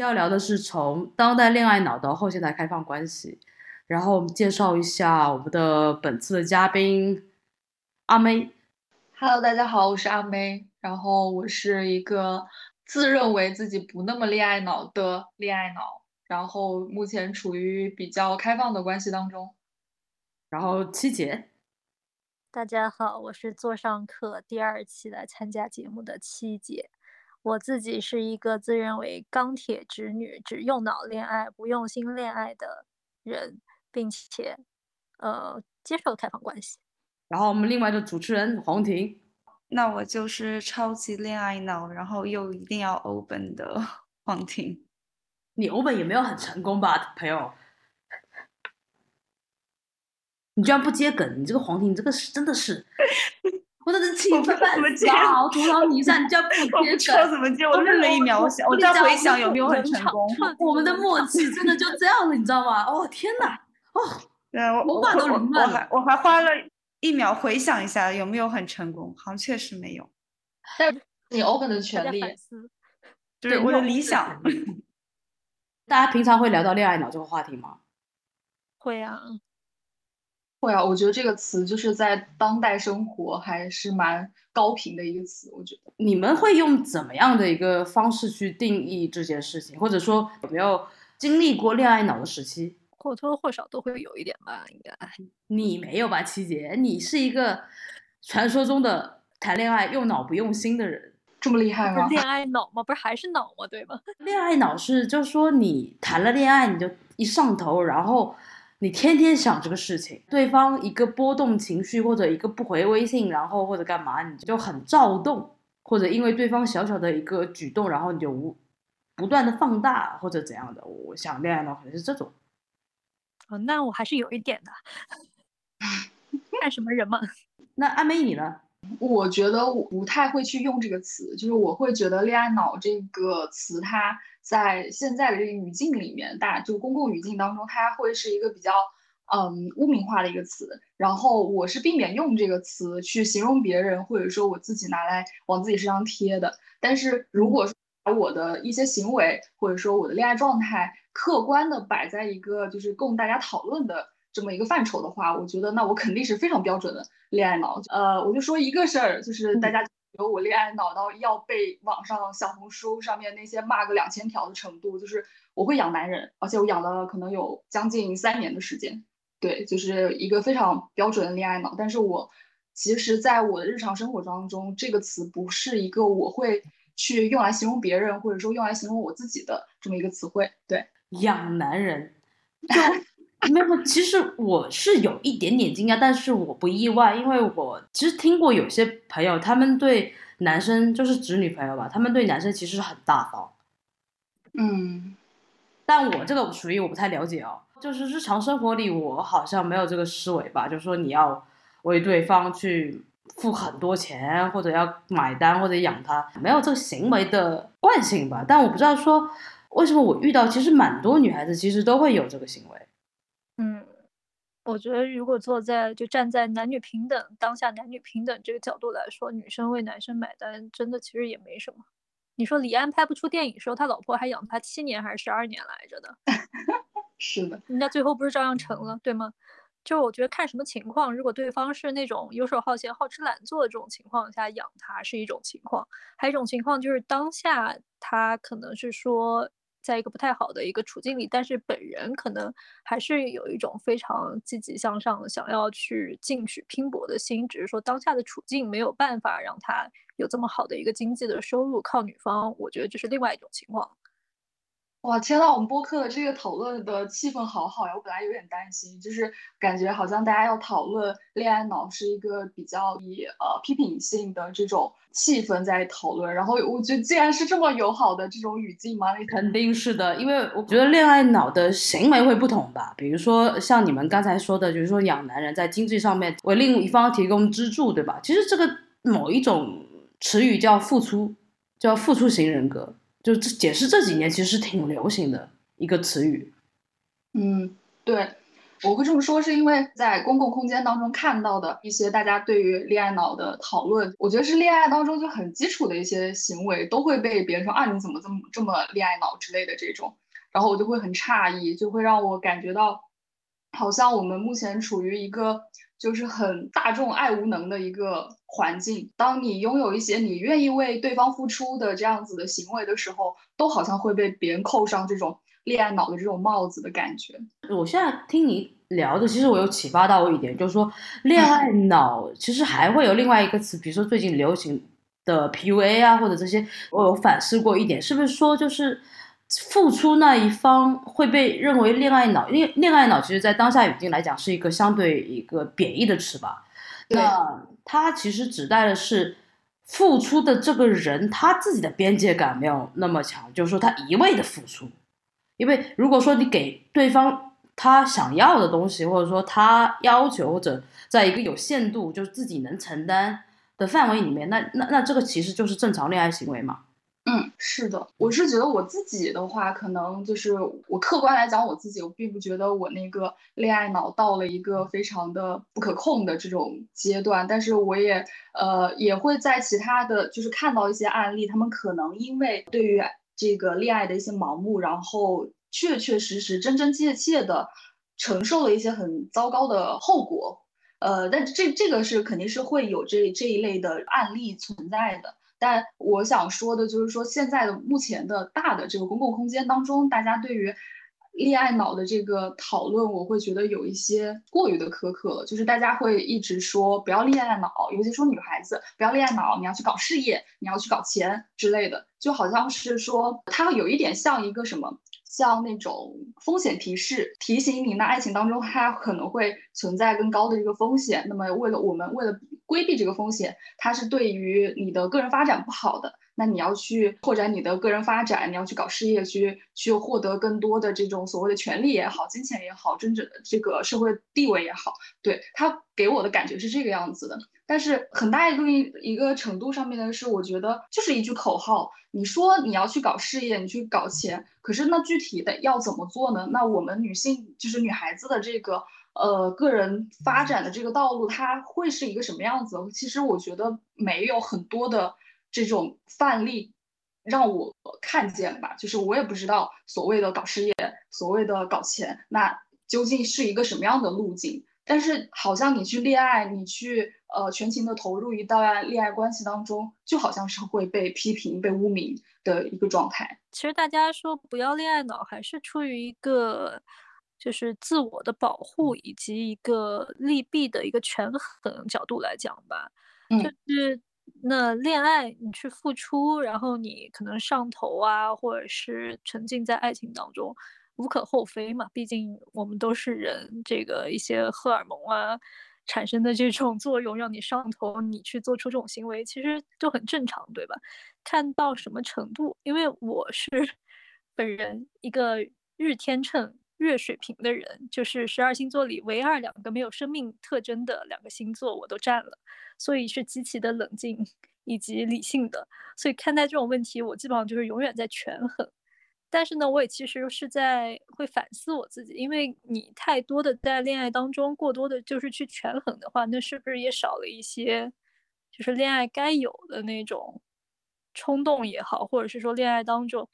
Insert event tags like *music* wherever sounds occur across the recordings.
要聊的是从当代恋爱脑到后现代开放关系，然后我们介绍一下我们的本次的嘉宾阿妹。Hello，大家好，我是阿妹，然后我是一个自认为自己不那么恋爱脑的恋爱脑，然后目前处于比较开放的关系当中。然后七姐，大家好，我是座上课第二期来参加节目的七姐。我自己是一个自认为钢铁直女，只用脑恋爱不用心恋爱的人，并且呃接受开放关系。然后我们另外的主持人黄婷，那我就是超级恋爱脑，然后又一定要 open 的 *laughs* 黄婷。你 open 也没有很成功吧，朋友？你居然不接梗，你这个黄婷，你这个是真的是。我真的气氛烂糟，土壤泥上，你叫不接梗？怎么接？我愣了一秒，我想，我在回想有没有很成功。我们的默契真的就这样了，你知道吗？哦天哪！哦，对，我我我我还我还花了一秒回想一下有没有很成功，好像确实没有。但你 open 的权利，就是我的理想。*laughs* 大家平常会聊到恋爱脑这个话题吗？会啊。会啊，我觉得这个词就是在当代生活还是蛮高频的一个词。我觉得你们会用怎么样的一个方式去定义这件事情，或者说有没有经历过恋爱脑的时期？或多或少都会有一点吧，应该。你没有吧，七姐？你是一个传说中的谈恋爱用脑不用心的人，这么厉害吗？恋爱脑吗？不是还是脑吗？对吗？恋爱脑是就是说你谈了恋爱你就一上头，然后。你天天想这个事情，对方一个波动情绪或者一个不回微信，然后或者干嘛，你就很躁动，或者因为对方小小的一个举动，然后你就无不断的放大或者怎样的。我想恋爱脑可能是这种。哦，那我还是有一点的。看什么人嘛？*laughs* 那阿梅你呢？我觉得我不太会去用这个词，就是我会觉得恋爱脑这个词它。在现在的这个语境里面，大就公共语境当中，它会是一个比较嗯污名化的一个词。然后我是避免用这个词去形容别人，或者说我自己拿来往自己身上贴的。但是如果说把我的一些行为，或者说我的恋爱状态，客观的摆在一个就是供大家讨论的这么一个范畴的话，我觉得那我肯定是非常标准的恋爱脑。呃，我就说一个事儿，就是大家。有我恋爱脑到要被网上小红书上面那些骂个两千条的程度，就是我会养男人，而且我养了可能有将近三年的时间，对，就是一个非常标准的恋爱脑。但是我其实，在我的日常生活当中，这个词不是一个我会去用来形容别人，或者说用来形容我自己的这么一个词汇。对，养男人，没有。其实我是有一点点惊讶，但是我不意外，因为我其实听过有些朋友，他们对男生就是直女朋友吧，他们对男生其实是很大方。嗯，但我这个属于我不太了解哦，就是日常生活里我好像没有这个思维吧，就是说你要为对方去付很多钱，或者要买单或者养他，没有这个行为的惯性吧。但我不知道说为什么我遇到其实蛮多女孩子其实都会有这个行为。嗯，我觉得如果坐在就站在男女平等当下男女平等这个角度来说，女生为男生买单，真的其实也没什么。你说李安拍不出电影时候，他老婆还养他七年还是十二年来着的？*laughs* 是的，人家最后不是照样成了，对吗？就我觉得看什么情况，如果对方是那种游手好闲、好吃懒做的这种情况下养他是一种情况，还有一种情况就是当下他可能是说。在一个不太好的一个处境里，但是本人可能还是有一种非常积极向上、想要去进取拼搏的心，只是说当下的处境没有办法让他有这么好的一个经济的收入，靠女方，我觉得这是另外一种情况。哇，天呐，我们播客的这个讨论的气氛好好呀！我本来有点担心，就是感觉好像大家要讨论恋爱脑是一个比较以呃批评性的这种气氛在讨论，然后我觉得既然是这么友好的这种语境嘛？那肯定是的，因为我觉得恋爱脑的行为会不同吧。比如说像你们刚才说的，就是说养男人在经济上面为另一方提供支柱，对吧？其实这个某一种词语叫付出，叫付出型人格。就这解释这几年其实挺流行的一个词语，嗯，对，我会这么说，是因为在公共空间当中看到的一些大家对于恋爱脑的讨论，我觉得是恋爱当中就很基础的一些行为，都会被别人说啊你怎么这么这么恋爱脑之类的这种，然后我就会很诧异，就会让我感觉到，好像我们目前处于一个就是很大众爱无能的一个环境。当你拥有一些你愿意为对方付出的这样子的行为的时候，都好像会被别人扣上这种。恋爱脑的这种帽子的感觉，我现在听你聊的，其实我有启发到我一点，就是说 *laughs* 恋爱脑其实还会有另外一个词，比如说最近流行的 PUA 啊，或者这些，我有反思过一点，是不是说就是付出那一方会被认为恋爱脑？恋恋爱脑其实在当下语境来讲是一个相对一个贬义的词吧？那它其实指代的是付出的这个人他自己的边界感没有那么强，就是说他一味的付出。因为如果说你给对方他想要的东西，或者说他要求，或者在一个有限度，就是自己能承担的范围里面，那那那这个其实就是正常恋爱行为嘛。嗯，是的，我是觉得我自己的话，可能就是我客观来讲我自己，我并不觉得我那个恋爱脑到了一个非常的不可控的这种阶段，但是我也呃也会在其他的就是看到一些案例，他们可能因为对于。这个恋爱的一些盲目，然后确确实实、真真切切的承受了一些很糟糕的后果。呃，但这这个是肯定是会有这这一类的案例存在的。但我想说的就是说，现在的目前的大的这个公共空间当中，大家对于恋爱脑的这个讨论，我会觉得有一些过于的苛刻了。就是大家会一直说不要恋爱脑，尤其说女孩子不要恋爱脑，你要去搞事业，你要去搞钱之类的，就好像是说它有一点像一个什么，像那种风险提示，提醒你那爱情当中它可能会存在更高的一个风险。那么为了我们为了规避这个风险，它是对于你的个人发展不好的。那你要去拓展你的个人发展，你要去搞事业，去去获得更多的这种所谓的权利也好，金钱也好，真正的这个社会地位也好，对他给我的感觉是这个样子的。但是很大一个一个程度上面的是，我觉得就是一句口号。你说你要去搞事业，你去搞钱，可是那具体的要怎么做呢？那我们女性就是女孩子的这个呃个人发展的这个道路，它会是一个什么样子？其实我觉得没有很多的。这种范例让我看见吧，就是我也不知道所谓的搞事业，所谓的搞钱，那究竟是一个什么样的路径？但是好像你去恋爱，你去呃全情的投入一段恋爱关系当中，就好像是会被批评、被污名的一个状态。其实大家说不要恋爱脑，还是出于一个就是自我的保护以及一个利弊的一个权衡角度来讲吧，就是。那恋爱，你去付出，然后你可能上头啊，或者是沉浸在爱情当中，无可厚非嘛。毕竟我们都是人，这个一些荷尔蒙啊产生的这种作用，让你上头，你去做出这种行为，其实就很正常，对吧？看到什么程度？因为我是 *laughs* 本人一个日天秤。月水平的人，就是十二星座里唯二两个没有生命特征的两个星座，我都占了，所以是极其的冷静以及理性的。所以看待这种问题，我基本上就是永远在权衡。但是呢，我也其实是在会反思我自己，因为你太多的在恋爱当中过多的就是去权衡的话，那是不是也少了一些，就是恋爱该有的那种冲动也好，或者是说恋爱当中。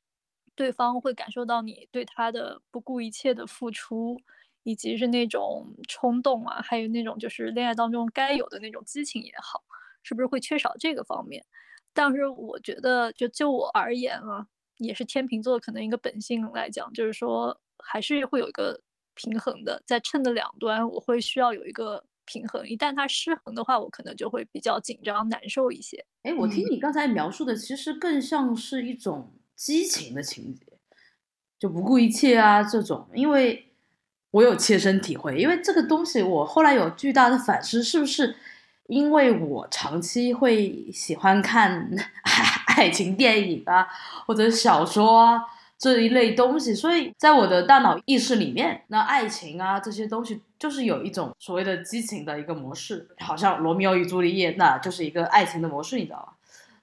对方会感受到你对他的不顾一切的付出，以及是那种冲动啊，还有那种就是恋爱当中该有的那种激情也好，是不是会缺少这个方面？但是我觉得，就就我而言啊，也是天秤座可能一个本性来讲，就是说还是会有一个平衡的，在秤的两端，我会需要有一个平衡。一旦它失衡的话，我可能就会比较紧张难受一些。哎，我听你刚才描述的，其实更像是一种。激情的情节，就不顾一切啊，这种，因为我有切身体会，因为这个东西，我后来有巨大的反思，是不是因为我长期会喜欢看 *laughs* 爱情电影啊，或者小说啊这一类东西，所以在我的大脑意识里面，那爱情啊这些东西就是有一种所谓的激情的一个模式，好像罗密欧与朱丽叶，那就是一个爱情的模式，你知道吧？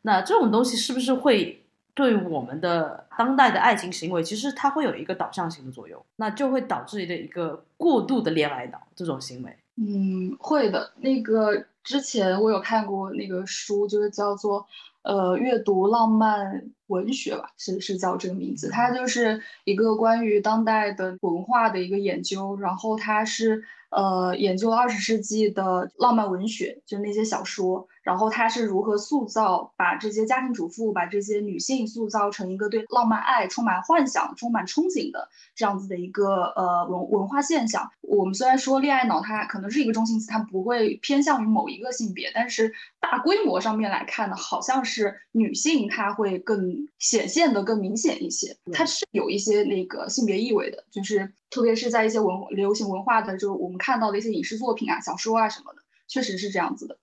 那这种东西是不是会？对我们的当代的爱情行为，其实它会有一个导向型的作用，那就会导致的一个过度的恋爱脑这种行为。嗯，会的。那个之前我有看过那个书，就是叫做呃阅读浪漫文学吧，是是叫这个名字。它就是一个关于当代的文化的一个研究，然后它是呃研究二十世纪的浪漫文学，就那些小说。然后他是如何塑造，把这些家庭主妇，把这些女性塑造成一个对浪漫爱充满幻想、充满憧憬的这样子的一个呃文文化现象。我们虽然说恋爱脑它可能是一个中性词，它不会偏向于某一个性别，但是大规模上面来看呢，好像是女性她会更显现的更明显一些，它是有一些那个性别意味的，就是特别是在一些文流行文化的，就我们看到的一些影视作品啊、小说啊什么的，确实是这样子的。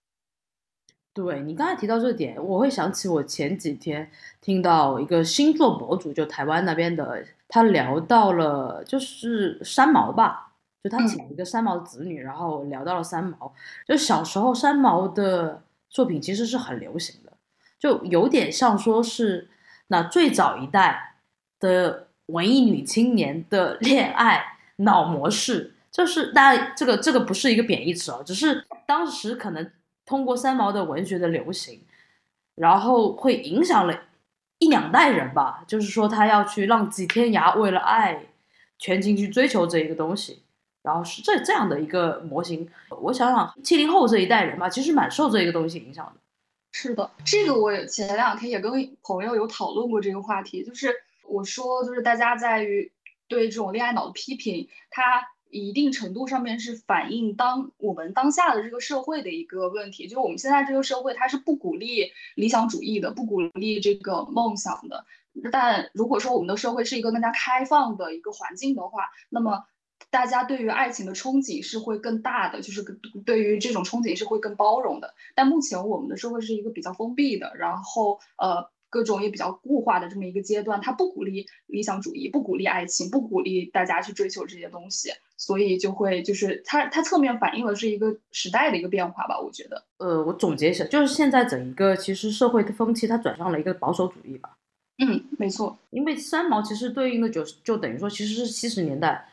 对你刚才提到这点，我会想起我前几天听到一个星座博主，就台湾那边的，他聊到了就是三毛吧，就他请一个三毛的子女，然后聊到了三毛，就小时候三毛的作品其实是很流行的，就有点像说是那最早一代的文艺女青年的恋爱脑模式，就是大家这个这个不是一个贬义词哦，只是当时可能。通过三毛的文学的流行，然后会影响了一两代人吧。就是说，他要去浪迹天涯，为了爱，全情去追求这一个东西。然后是这这样的一个模型。我想想，七零后这一代人吧，其实蛮受这一个东西影响的。是的，这个我前两天也跟朋友有讨论过这个话题。就是我说，就是大家在于对这种恋爱脑的批评，他。一定程度上面是反映当我们当下的这个社会的一个问题，就是我们现在这个社会它是不鼓励理想主义的，不鼓励这个梦想的。但如果说我们的社会是一个更加开放的一个环境的话，那么大家对于爱情的憧憬是会更大的，就是对于这种憧憬是会更包容的。但目前我们的社会是一个比较封闭的，然后呃。各种也比较固化的这么一个阶段，他不鼓励理想主义，不鼓励爱情，不鼓励大家去追求这些东西，所以就会就是它它侧面反映了是一个时代的一个变化吧，我觉得。呃，我总结一下，就是现在整一个其实社会的风气它转向了一个保守主义吧。嗯，没错，因为三毛其实对应的就就等于说其实是七十年代。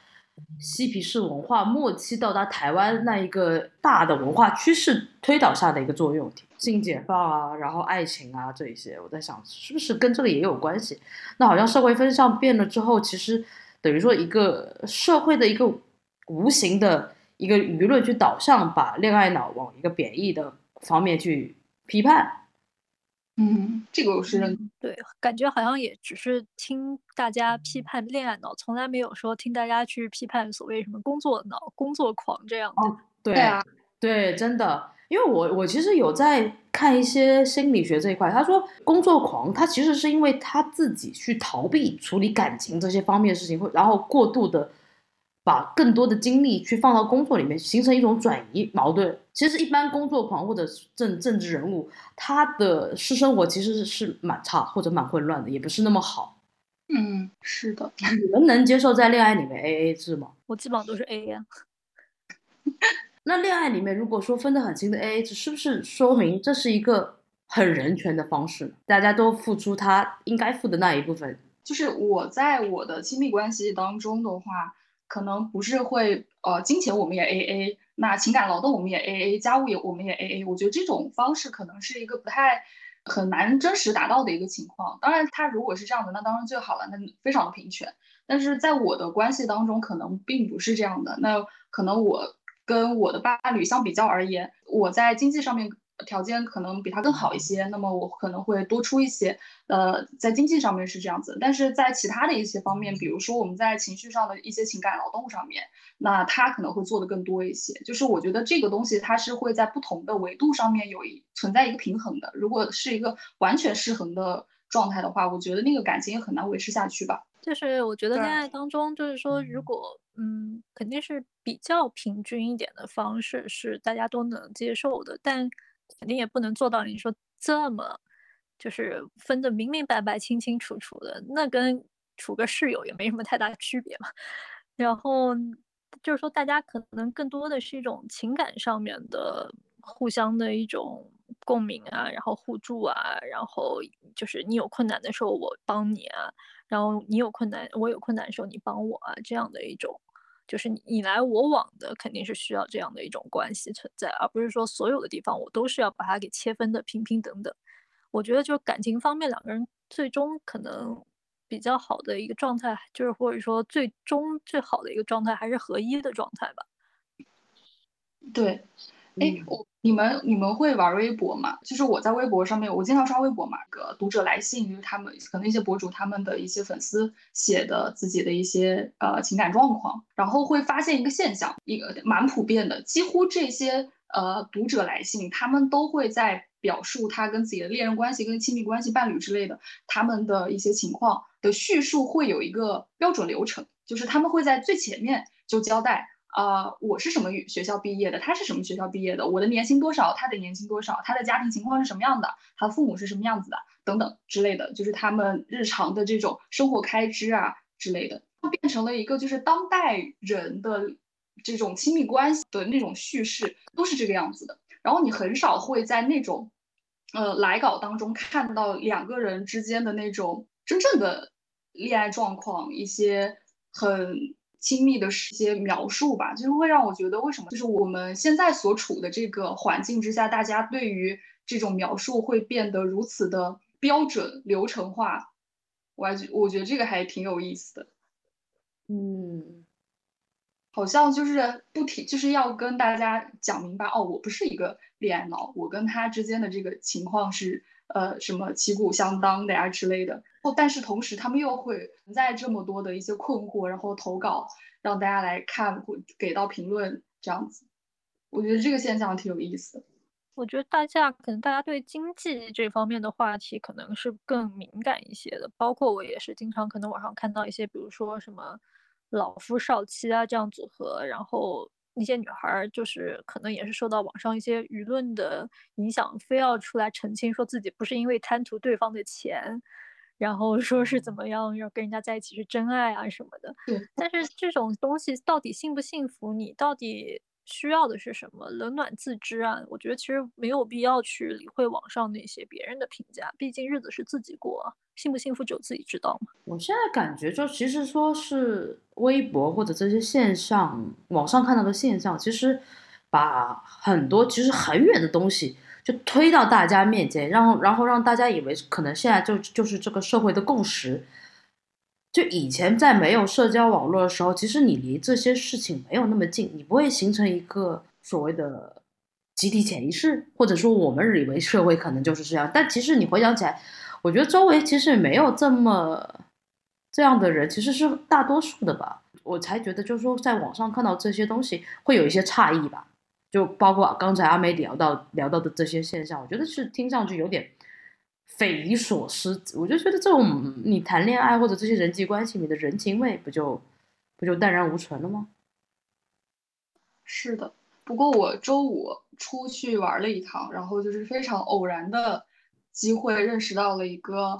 嬉皮士文化末期到达台湾那一个大的文化趋势推导下的一个作用，性解放啊，然后爱情啊这一些，我在想是不是跟这个也有关系？那好像社会风向变了之后，其实等于说一个社会的一个无形的一个舆论去导向，把恋爱脑往一个贬义的方面去批判。嗯，这个我是认对，感觉好像也只是听大家批判恋爱脑，从来没有说听大家去批判所谓什么工作脑、工作狂这样的。对啊，对，真的，因为我我其实有在看一些心理学这一块，他说工作狂他其实是因为他自己去逃避处理感情这些方面的事情，会然后过度的。把更多的精力去放到工作里面，形成一种转移矛盾。其实，一般工作狂或者政政治人物，他的私生活其实是蛮差或者蛮混乱的，也不是那么好。嗯，是的。你们能接受在恋爱里面 A A 制吗？我基本上都是 A A。*laughs* 那恋爱里面如果说分得很清的 A A 制，是不是说明这是一个很人权的方式？大家都付出他应该付的那一部分。就是我在我的亲密关系当中的话。可能不是会，呃，金钱我们也 A A，那情感劳动我们也 A A，家务也我们也 A A。我觉得这种方式可能是一个不太很难真实达到的一个情况。当然，他如果是这样的，那当然最好了，那非常的平权。但是在我的关系当中，可能并不是这样的。那可能我跟我的伴侣相比较而言，我在经济上面。条件可能比他更好一些，那么我可能会多出一些。呃，在经济上面是这样子，但是在其他的一些方面，比如说我们在情绪上的一些情感劳动上面，那他可能会做的更多一些。就是我觉得这个东西它是会在不同的维度上面有一存在一个平衡的。如果是一个完全失衡的状态的话，我觉得那个感情也很难维持下去吧。就是我觉得恋爱当中，就是说如果嗯，肯定是比较平均一点的方式是大家都能接受的，但。肯定也不能做到你说这么，就是分的明明白白、清清楚楚的，那跟处个室友也没什么太大区别嘛。然后就是说，大家可能更多的是一种情感上面的互相的一种共鸣啊，然后互助啊，然后就是你有困难的时候我帮你啊，然后你有困难我有困难的时候你帮我啊，这样的一种，就是你来我往的，肯定是需要这样的一种关系存在，而不是说所有的地方我都是要把它给切分的平平等等。我觉得就感情方面，两个人最终可能比较好的一个状态，就是或者说最终最好的一个状态，还是合一的状态吧。对。哎，我你们你们会玩微博吗？就是我在微博上面，我经常刷微博嘛，个读者来信，就是他们可能一些博主他们的一些粉丝写的自己的一些呃情感状况，然后会发现一个现象，一个蛮普遍的，几乎这些呃读者来信，他们都会在表述他跟自己的恋人关系、跟亲密关系、伴侣之类的他们的一些情况的叙述，会有一个标准流程，就是他们会在最前面就交代。啊，我是什么学校毕业的？他是什么学校毕业的？我的年薪多少？他的年薪多少？他的家庭情况是什么样的？他父母是什么样子的？等等之类的，就是他们日常的这种生活开支啊之类的，变成了一个就是当代人的这种亲密关系的那种叙事，都是这个样子的。然后你很少会在那种呃来稿当中看到两个人之间的那种真正的恋爱状况，一些很。亲密的一些描述吧，就是会让我觉得，为什么就是我们现在所处的这个环境之下，大家对于这种描述会变得如此的标准流程化？我还觉我觉得这个还挺有意思的。嗯，好像就是不停就是要跟大家讲明白哦，我不是一个恋爱脑，我跟他之间的这个情况是呃什么旗鼓相当的呀之类的。但是同时他们又会存在这么多的一些困惑，然后投稿让大家来看，或给到评论这样子，我觉得这个现象挺有意思的。我觉得大家可能大家对经济这方面的话题可能是更敏感一些的，包括我也是经常可能网上看到一些，比如说什么老夫少妻啊这样组合，然后那些女孩就是可能也是受到网上一些舆论的影响，非要出来澄清说自己不是因为贪图对方的钱。然后说是怎么样要跟人家在一起是真爱啊什么的，但是这种东西到底幸不幸福，你到底需要的是什么？冷暖自知啊！我觉得其实没有必要去理会网上那些别人的评价，毕竟日子是自己过，幸不幸福只有自己知道嘛。我现在感觉就其实说是微博或者这些线上网上看到的现象，其实把很多其实很远的东西。就推到大家面前，然后然后让大家以为可能现在就就是这个社会的共识。就以前在没有社交网络的时候，其实你离这些事情没有那么近，你不会形成一个所谓的集体潜意识，或者说我们以为社会可能就是这样。但其实你回想起来，我觉得周围其实没有这么这样的人，其实是大多数的吧。我才觉得就是说，在网上看到这些东西会有一些诧异吧。就包括刚才阿梅聊到聊到的这些现象，我觉得是听上去有点匪夷所思。我就觉得这种你谈恋爱或者这些人际关系里的人情味，不就不就淡然无存了吗？是的，不过我周五出去玩了一趟，然后就是非常偶然的机会认识到了一个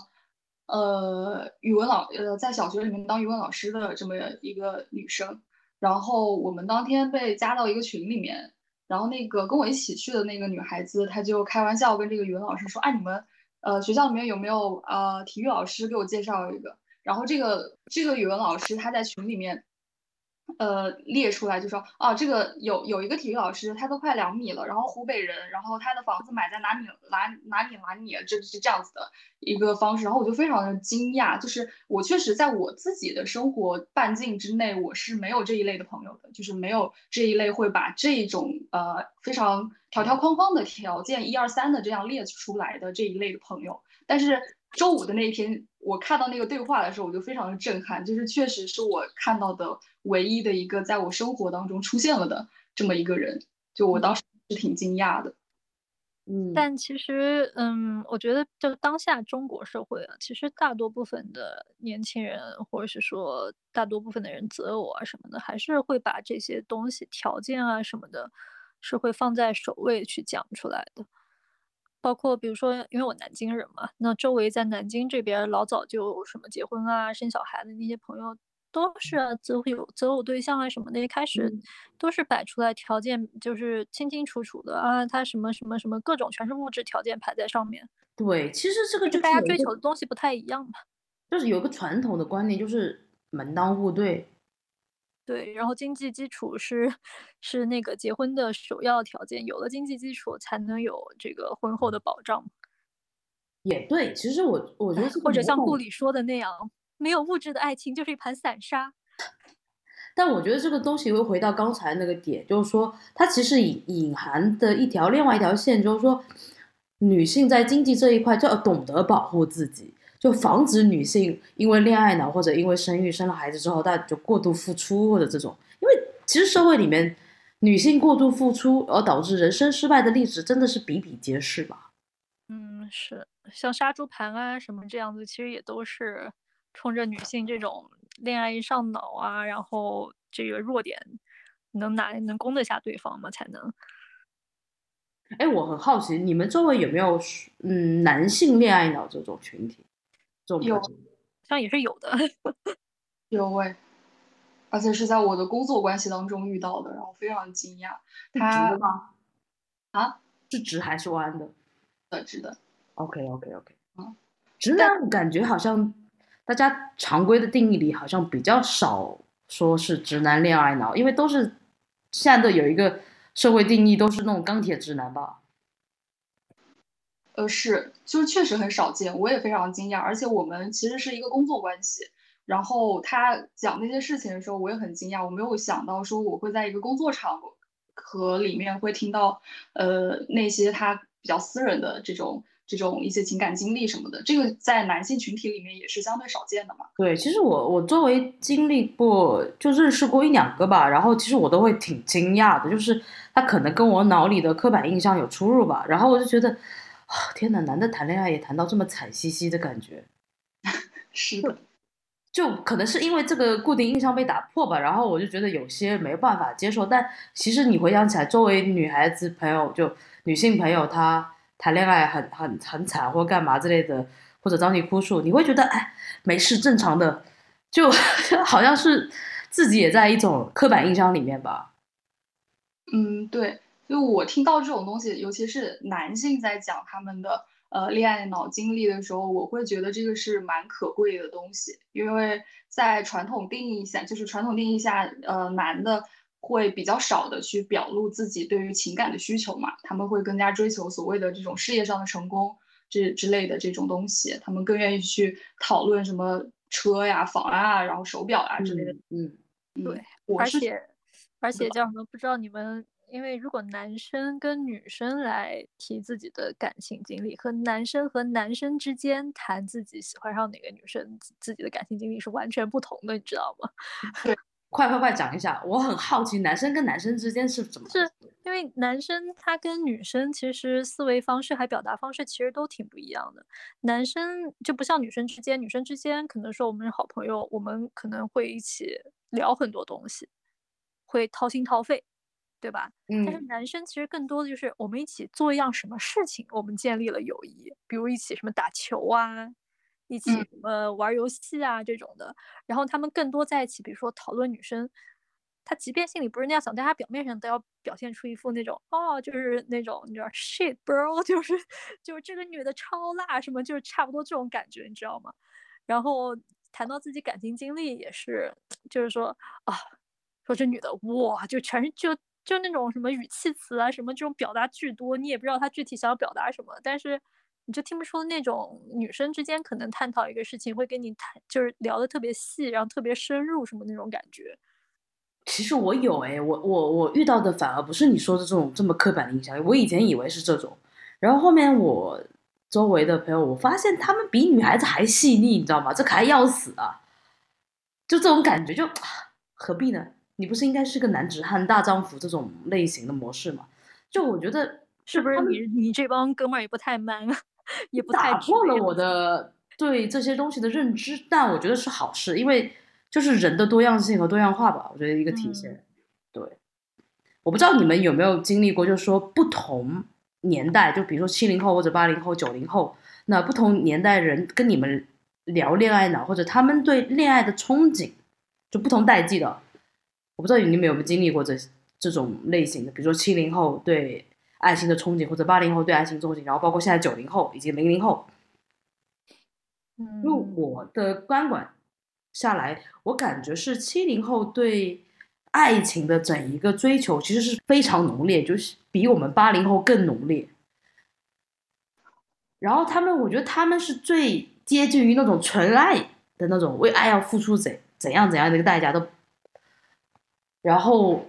呃语文老呃在小学里面当语文老师的这么一个女生，然后我们当天被加到一个群里面。然后那个跟我一起去的那个女孩子，她就开玩笑跟这个语文老师说：“哎，你们，呃，学校里面有没有呃体育老师给我介绍一个？”然后这个这个语文老师他在群里面。呃，列出来就说啊，这个有有一个体育老师，他都快两米了，然后湖北人，然后他的房子买在哪里哪哪里哪里，这是这样子的一个方式，然后我就非常的惊讶，就是我确实在我自己的生活半径之内，我是没有这一类的朋友的，就是没有这一类会把这种呃非常条条框框的条件一二三的这样列出来的这一类的朋友，但是。周五的那一天，我看到那个对话的时候，我就非常的震撼，就是确实是我看到的唯一的一个在我生活当中出现了的这么一个人，就我当时是挺惊讶的。嗯，但其实，嗯，我觉得就当下中国社会啊，其实大多部分的年轻人，或者是说大多部分的人择偶啊什么的，还是会把这些东西条件啊什么的，是会放在首位去讲出来的。包括比如说，因为我南京人嘛，那周围在南京这边老早就什么结婚啊、生小孩的那些朋友，都是啊，择有择偶对象啊什么的，一开始都是摆出来条件，就是清清楚楚的啊，他什么什么什么各种全是物质条件排在上面。对，其实这个就大家追求的东西不太一样嘛。就是有个传统的观念，就是门当户对。对，然后经济基础是是那个结婚的首要条件，有了经济基础才能有这个婚后的保障。也对，其实我我觉得或者像顾里说的那样。没有物质的爱情就是一盘散沙，*laughs* 但我觉得这个东西又回到刚才那个点，就是说它其实隐隐含的一条另外一条线，就是说女性在经济这一块就要懂得保护自己，就防止女性因为恋爱脑或者因为生育生了孩子之后，她就过度付出或者这种，因为其实社会里面女性过度付出而导致人生失败的例子真的是比比皆是吧？嗯，是像杀猪盘啊什么这样子，其实也都是。冲着女性这种恋爱上脑啊，然后这个弱点能拿能攻得下对方吗？才能。哎，我很好奇，你们周围有没有嗯男性恋爱脑这种群体？有，好像也是有的。*laughs* 有哎，而且是在我的工作关系当中遇到的，然后非常惊讶。他直的吗？啊？是直还是弯的？呃，直的。OK OK OK。嗯，直男感觉好像。大家常规的定义里好像比较少说是直男恋爱脑，因为都是现在的有一个社会定义都是那种钢铁直男吧。呃，是，就是确实很少见，我也非常惊讶。而且我们其实是一个工作关系，然后他讲那些事情的时候，我也很惊讶，我没有想到说我会在一个工作场合里面会听到呃那些他比较私人的这种。这种一些情感经历什么的，这个在男性群体里面也是相对少见的嘛。对，其实我我作为经历过，就认识过一两个吧，然后其实我都会挺惊讶的，就是他可能跟我脑里的刻板印象有出入吧。然后我就觉得，啊，天哪，男的谈恋爱也谈到这么惨兮兮的感觉。*laughs* 是的，就可能是因为这个固定印象被打破吧。然后我就觉得有些没办法接受，但其实你回想起来，作为女孩子朋友，就女性朋友，她。谈恋爱很很很惨或干嘛之类的，或者找你哭诉，你会觉得哎没事正常的，就 *laughs* 好像是自己也在一种刻板印象里面吧。嗯，对，就我听到这种东西，尤其是男性在讲他们的呃恋爱脑经历的时候，我会觉得这个是蛮可贵的东西，因为在传统定义下，就是传统定义下，呃，男的。会比较少的去表露自己对于情感的需求嘛？他们会更加追求所谓的这种事业上的成功，这之类的这种东西，他们更愿意去讨论什么车呀、房啊，然后手表啊之类的。嗯，对，而且而且叫什么？不知道你们，因为如果男生跟女生来提自己的感情经历，和男生和男生之间谈自己喜欢上哪个女生，自己的感情经历是完全不同的，你知道吗？*laughs* 对。快快快讲一下，我很好奇男生跟男生之间是怎么？是因为男生他跟女生其实思维方式还表达方式其实都挺不一样的。男生就不像女生之间，女生之间可能说我们是好朋友，我们可能会一起聊很多东西，会掏心掏肺，对吧？嗯。但是男生其实更多的就是我们一起做一样什么事情，我们建立了友谊，比如一起什么打球啊。一起什么玩游戏啊这种的，然后他们更多在一起，比如说讨论女生，他即便心里不是那样想，但他表面上都要表现出一副那种哦，就是那种你知道 shit bro，就是就是这个女的超辣什么，就是差不多这种感觉，你知道吗？然后谈到自己感情经历也是，就是说啊，说这女的哇，就全是就就那种什么语气词啊什么这种表达巨多，你也不知道他具体想要表达什么，但是。你就听不出那种女生之间可能探讨一个事情会跟你谈，就是聊的特别细，然后特别深入什么那种感觉。其实我有哎，我我我遇到的反而不是你说的这种这么刻板的印象。我以前以为是这种，然后后面我周围的朋友，我发现他们比女孩子还细腻，你知道吗？这可爱要死啊！就这种感觉，就何必呢？你不是应该是个男子汉大丈夫这种类型的模式吗？就我觉得是不是你你这帮哥们儿也不太 man 啊？也不打破了我的对这些东西的认知，但我觉得是好事，因为就是人的多样性和多样化吧，我觉得一个体现。对，我不知道你们有没有经历过，就是说不同年代，就比如说七零后或者八零后、九零后，那不同年代人跟你们聊恋爱脑，或者他们对恋爱的憧憬就不同代际的。我不知道你们有没有经历过这这种类型的，比如说七零后对爱情的憧憬，或者八零后对爱情憧憬，然后包括现在九零后以及零零后。嗯，因为我的观管下来，我感觉是七零后对爱情的整一个追求其实是非常浓烈，就是比我们八零后更浓烈。然后他们，我觉得他们是最接近于那种纯爱的那种，为爱要付出怎怎样怎样的一个代价都。然后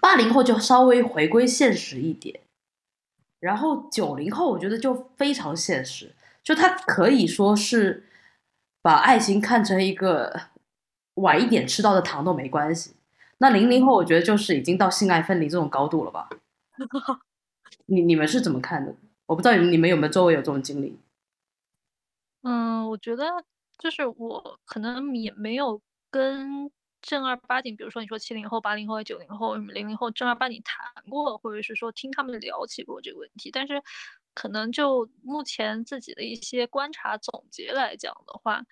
八零后就稍微回归现实一点，然后九零后我觉得就非常现实，就他可以说是把爱情看成一个晚一点吃到的糖都没关系。那零零后我觉得就是已经到性爱分离这种高度了吧？*laughs* 你你们是怎么看的？我不知道你们有没有周围有这种经历。嗯，我觉得就是我可能也没有跟正儿八经，比如说你说七零后、八零后、九零后、零零后正儿八经谈过，或者是说听他们聊起过这个问题。但是可能就目前自己的一些观察总结来讲的话，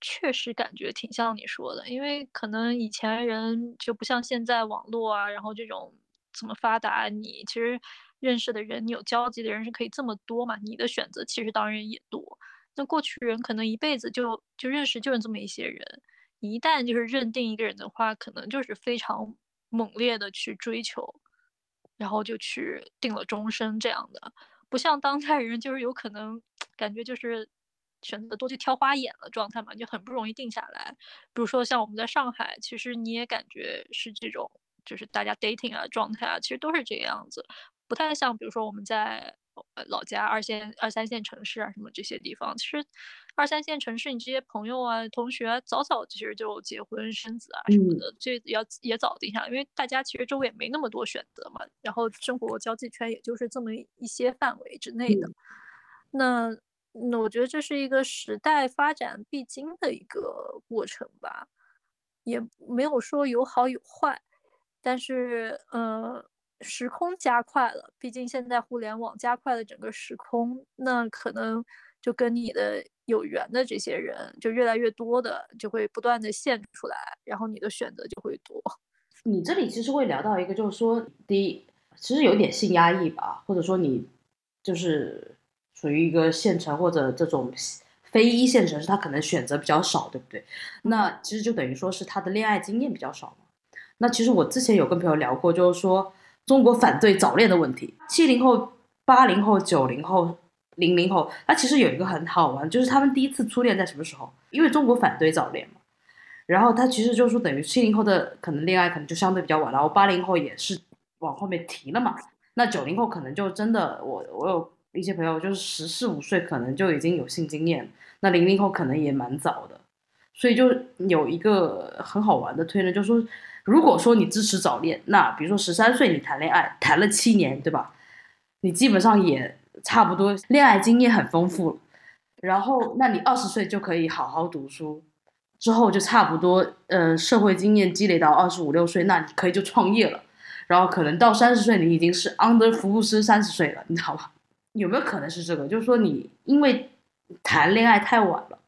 确实感觉挺像你说的，因为可能以前人就不像现在网络啊，然后这种这么发达，你其实。认识的人，你有交集的人是可以这么多嘛？你的选择其实当然也多。那过去人可能一辈子就就认识就是这么一些人，一旦就是认定一个人的话，可能就是非常猛烈的去追求，然后就去定了终身这样的。不像当代人，就是有可能感觉就是选择多去挑花眼了状态嘛，就很不容易定下来。比如说像我们在上海，其实你也感觉是这种，就是大家 dating 啊状态啊，其实都是这个样子。不太像，比如说我们在老家二线、二三线城市啊，什么这些地方，其实二三线城市，你这些朋友啊、同学早早其实就结婚生子啊什么的，这要也早定下，因为大家其实周围也没那么多选择嘛，然后生活交际圈也就是这么一些范围之内的。那那我觉得这是一个时代发展必经的一个过程吧，也没有说有好有坏，但是呃。时空加快了，毕竟现在互联网加快了整个时空，那可能就跟你的有缘的这些人就越来越多的，就会不断的现出来，然后你的选择就会多。你这里其实会聊到一个，就是说，第一，其实有点性压抑吧，或者说你就是属于一个县城或者这种非一线城市，他可能选择比较少，对不对？那其实就等于说是他的恋爱经验比较少嘛。那其实我之前有跟朋友聊过，就是说。中国反对早恋的问题，七零后、八零后、九零后、零零后，他其实有一个很好玩，就是他们第一次初恋在什么时候？因为中国反对早恋嘛，然后他其实就是说，等于七零后的可能恋爱可能就相对比较晚，然后八零后也是往后面提了嘛。那九零后可能就真的，我我有一些朋友就是十四五岁可能就已经有性经验，那零零后可能也蛮早的，所以就有一个很好玩的推论，就是说。如果说你支持早恋，那比如说十三岁你谈恋爱谈了七年，对吧？你基本上也差不多恋爱经验很丰富了。然后，那你二十岁就可以好好读书，之后就差不多，呃，社会经验积累到二十五六岁，那你可以就创业了。然后可能到三十岁，你已经是 under 服务师三十岁了，你知道吗？有没有可能是这个？就是说你因为谈恋爱太晚了，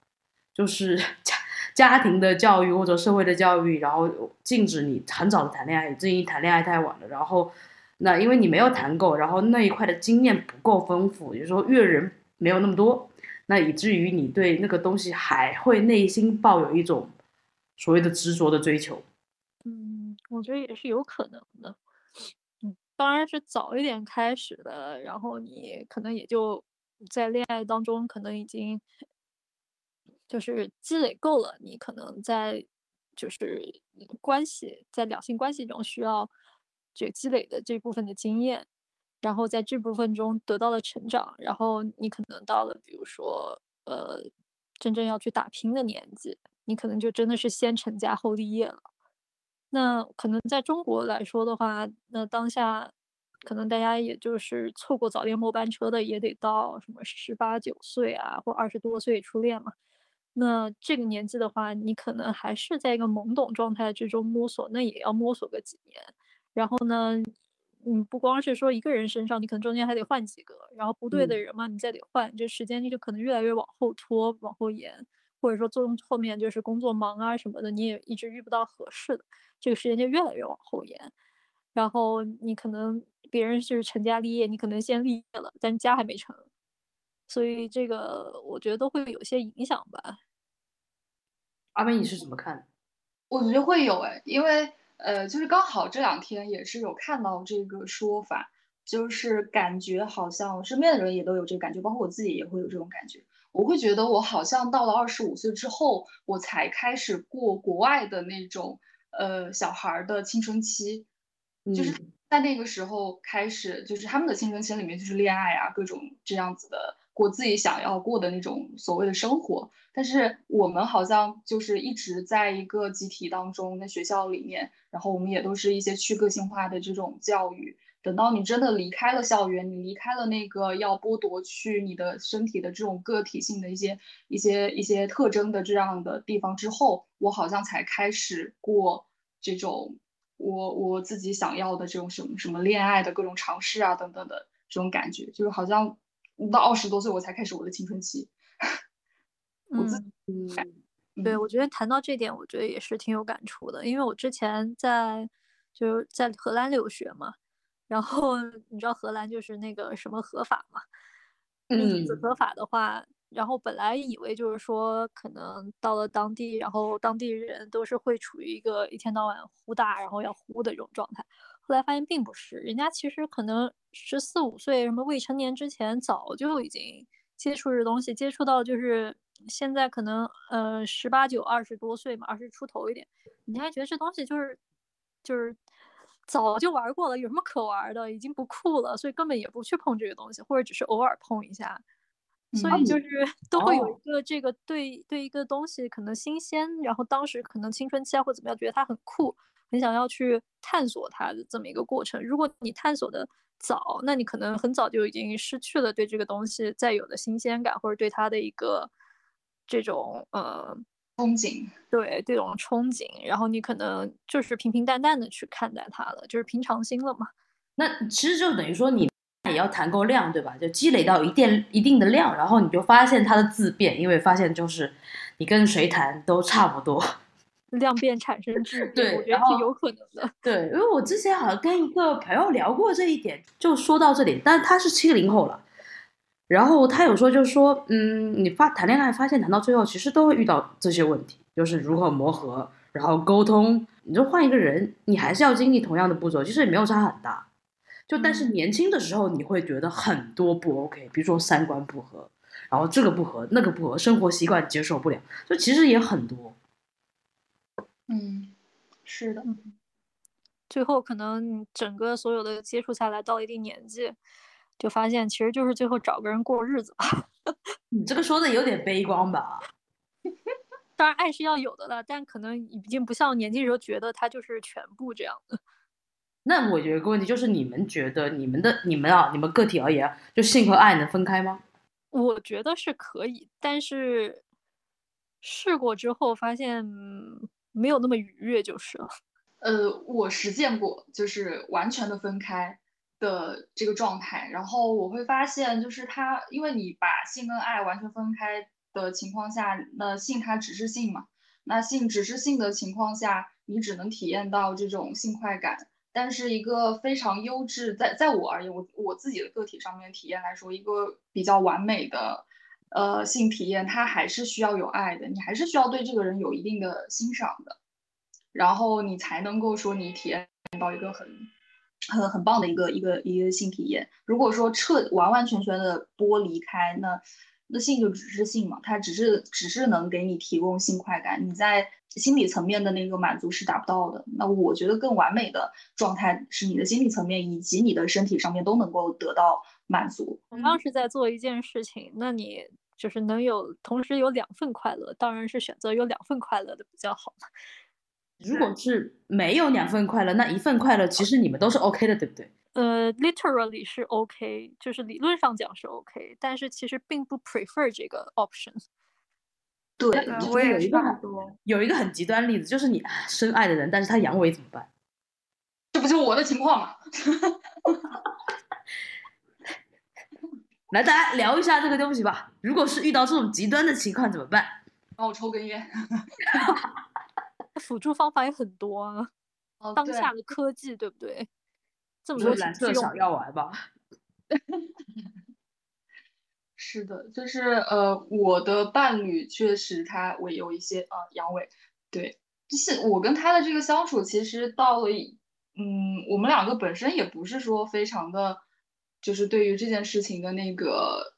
就是。家家庭的教育或者社会的教育，然后禁止你很早的谈恋爱，至于谈恋爱太晚了。然后，那因为你没有谈够，然后那一块的经验不够丰富，也就是说阅人没有那么多，那以至于你对那个东西还会内心抱有一种所谓的执着的追求。嗯，我觉得也是有可能的。嗯，当然是早一点开始的，然后你可能也就在恋爱当中可能已经。就是积累够了，你可能在就是关系在两性关系中需要这积累的这部分的经验，然后在这部分中得到了成长，然后你可能到了比如说呃真正要去打拼的年纪，你可能就真的是先成家后立业了。那可能在中国来说的话，那当下可能大家也就是错过早恋末班车的，也得到什么十八九岁啊，或二十多岁初恋嘛。那这个年纪的话，你可能还是在一个懵懂状态之中摸索，那也要摸索个几年。然后呢，你，不光是说一个人身上，你可能中间还得换几个，然后不对的人嘛，你再得换，这时间就可能越来越往后拖，往后延。或者说做后面就是工作忙啊什么的，你也一直遇不到合适的，这个时间就越来越往后延。然后你可能别人是成家立业，你可能先立业了，但家还没成，所以这个我觉得都会有些影响吧。阿妹，你是怎么看？我觉得会有哎，因为呃，就是刚好这两天也是有看到这个说法，就是感觉好像我身边的人也都有这个感觉，包括我自己也会有这种感觉。我会觉得我好像到了二十五岁之后，我才开始过国外的那种呃小孩的青春期，就是在那个时候开始，就是他们的青春期里面就是恋爱啊，各种这样子的。过自己想要过的那种所谓的生活，但是我们好像就是一直在一个集体当中，在学校里面，然后我们也都是一些去个性化的这种教育。等到你真的离开了校园，你离开了那个要剥夺去你的身体的这种个体性的一些一些一些特征的这样的地方之后，我好像才开始过这种我我自己想要的这种什么什么恋爱的各种尝试啊等等的这种感觉，就是好像。到二十多岁我才开始我的青春期，我自嗯，对我觉得谈到这点，我觉得也是挺有感触的，因为我之前在就是在荷兰留学嘛，然后你知道荷兰就是那个什么合法嘛，嗯，合法的话，然后本来以为就是说可能到了当地，然后当地人都是会处于一个一天到晚呼大，然后要呼的这种状态。后来发现并不是，人家其实可能十四五岁，什么未成年之前早就已经接触这东西，接触到就是现在可能呃十八九二十多岁嘛，二十出头一点，你还觉得这东西就是就是早就玩过了，有什么可玩的？已经不酷了，所以根本也不去碰这个东西，或者只是偶尔碰一下，所以就是都会有一个这个对对一个东西可能新鲜，然后当时可能青春期啊或怎么样，觉得它很酷。很想要去探索它的这么一个过程。如果你探索的早，那你可能很早就已经失去了对这个东西再有的新鲜感，或者对它的一个这种呃憧憬。对这种憧憬，然后你可能就是平平淡淡的去看待它了，就是平常心了嘛。那其实就等于说你也要谈够量，对吧？就积累到一定一定的量，然后你就发现它的自变，因为发现就是你跟谁谈都差不多。量变产生质对，我觉得是有可能的。对，因为我之前好像跟一个朋友聊过这一点，就说到这里，但他是七零后了，然后他有说就是说，嗯，你发谈恋爱发现谈到最后，其实都会遇到这些问题，就是如何磨合，然后沟通，你就换一个人，你还是要经历同样的步骤，其实也没有差很大。就但是年轻的时候，你会觉得很多不 OK，比如说三观不合，然后这个不合，那个不合，生活习惯接受不了，就其实也很多。嗯，是的，最后可能整个所有的接触下来，到一定年纪，就发现其实就是最后找个人过日子吧。*laughs* 你这个说的有点悲观吧？当然爱是要有的了，但可能已经不像年轻时候觉得它就是全部这样的。那我有一个问题，就是你们觉得你们的你们啊，你们个体而言，就性和爱能分开吗？我觉得是可以，但是试过之后发现。没有那么愉悦就是了。*laughs* 呃，我实践过，就是完全的分开的这个状态，然后我会发现，就是它，因为你把性跟爱完全分开的情况下，那性它只是性嘛，那性只是性的情况下，你只能体验到这种性快感，但是一个非常优质，在在我而言，我我自己的个体上面体验来说，一个比较完美的。呃，性体验它还是需要有爱的，你还是需要对这个人有一定的欣赏的，然后你才能够说你体验到一个很很很棒的一个一个一个性体验。如果说彻完完全全的剥离开，那那性就只是性嘛，它只是只是能给你提供性快感，你在心理层面的那个满足是达不到的。那我觉得更完美的状态是你的心理层面以及你的身体上面都能够得到。满足，同样是在做一件事情，那你就是能有同时有两份快乐，当然是选择有两份快乐的比较好嘛。*laughs* 如果是没有两份快乐，那一份快乐其实你们都是 OK 的，对不对？呃，literally 是 OK，就是理论上讲是 OK，但是其实并不 prefer 这个 option。对，我也有一个有一个很极端例子，就是你深爱的人，但是他阳痿怎么办？这不就我的情况吗？*laughs* 来，大家聊一下这个东西吧。如果是遇到这种极端的情况怎么办？帮我抽根烟。*laughs* 辅助方法也很多啊，当下的科技对不对？这么多蓝色小药丸吧。*laughs* 是的，就是呃，我的伴侣确实他我有一些呃阳痿，对，就是我跟他的这个相处，其实到了嗯，我们两个本身也不是说非常的，就是对于这件事情的那个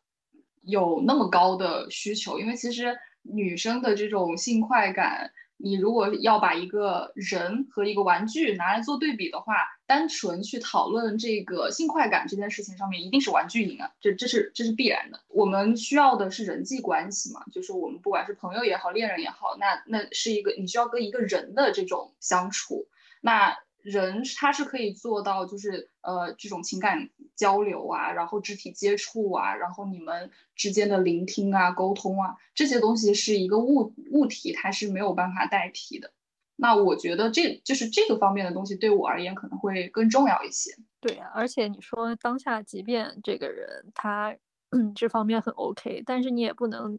有那么高的需求，因为其实女生的这种性快感。你如果要把一个人和一个玩具拿来做对比的话，单纯去讨论这个性快感这件事情上面，一定是玩具赢啊，这这是这是必然的。我们需要的是人际关系嘛，就是我们不管是朋友也好，恋人也好，那那是一个你需要跟一个人的这种相处，那。人他是可以做到，就是呃这种情感交流啊，然后肢体接触啊，然后你们之间的聆听啊、沟通啊，这些东西是一个物物体，它是没有办法代替的。那我觉得这就是这个方面的东西对我而言可能会更重要一些。对呀，而且你说当下，即便这个人他嗯 *clears throat* 这方面很 OK，但是你也不能。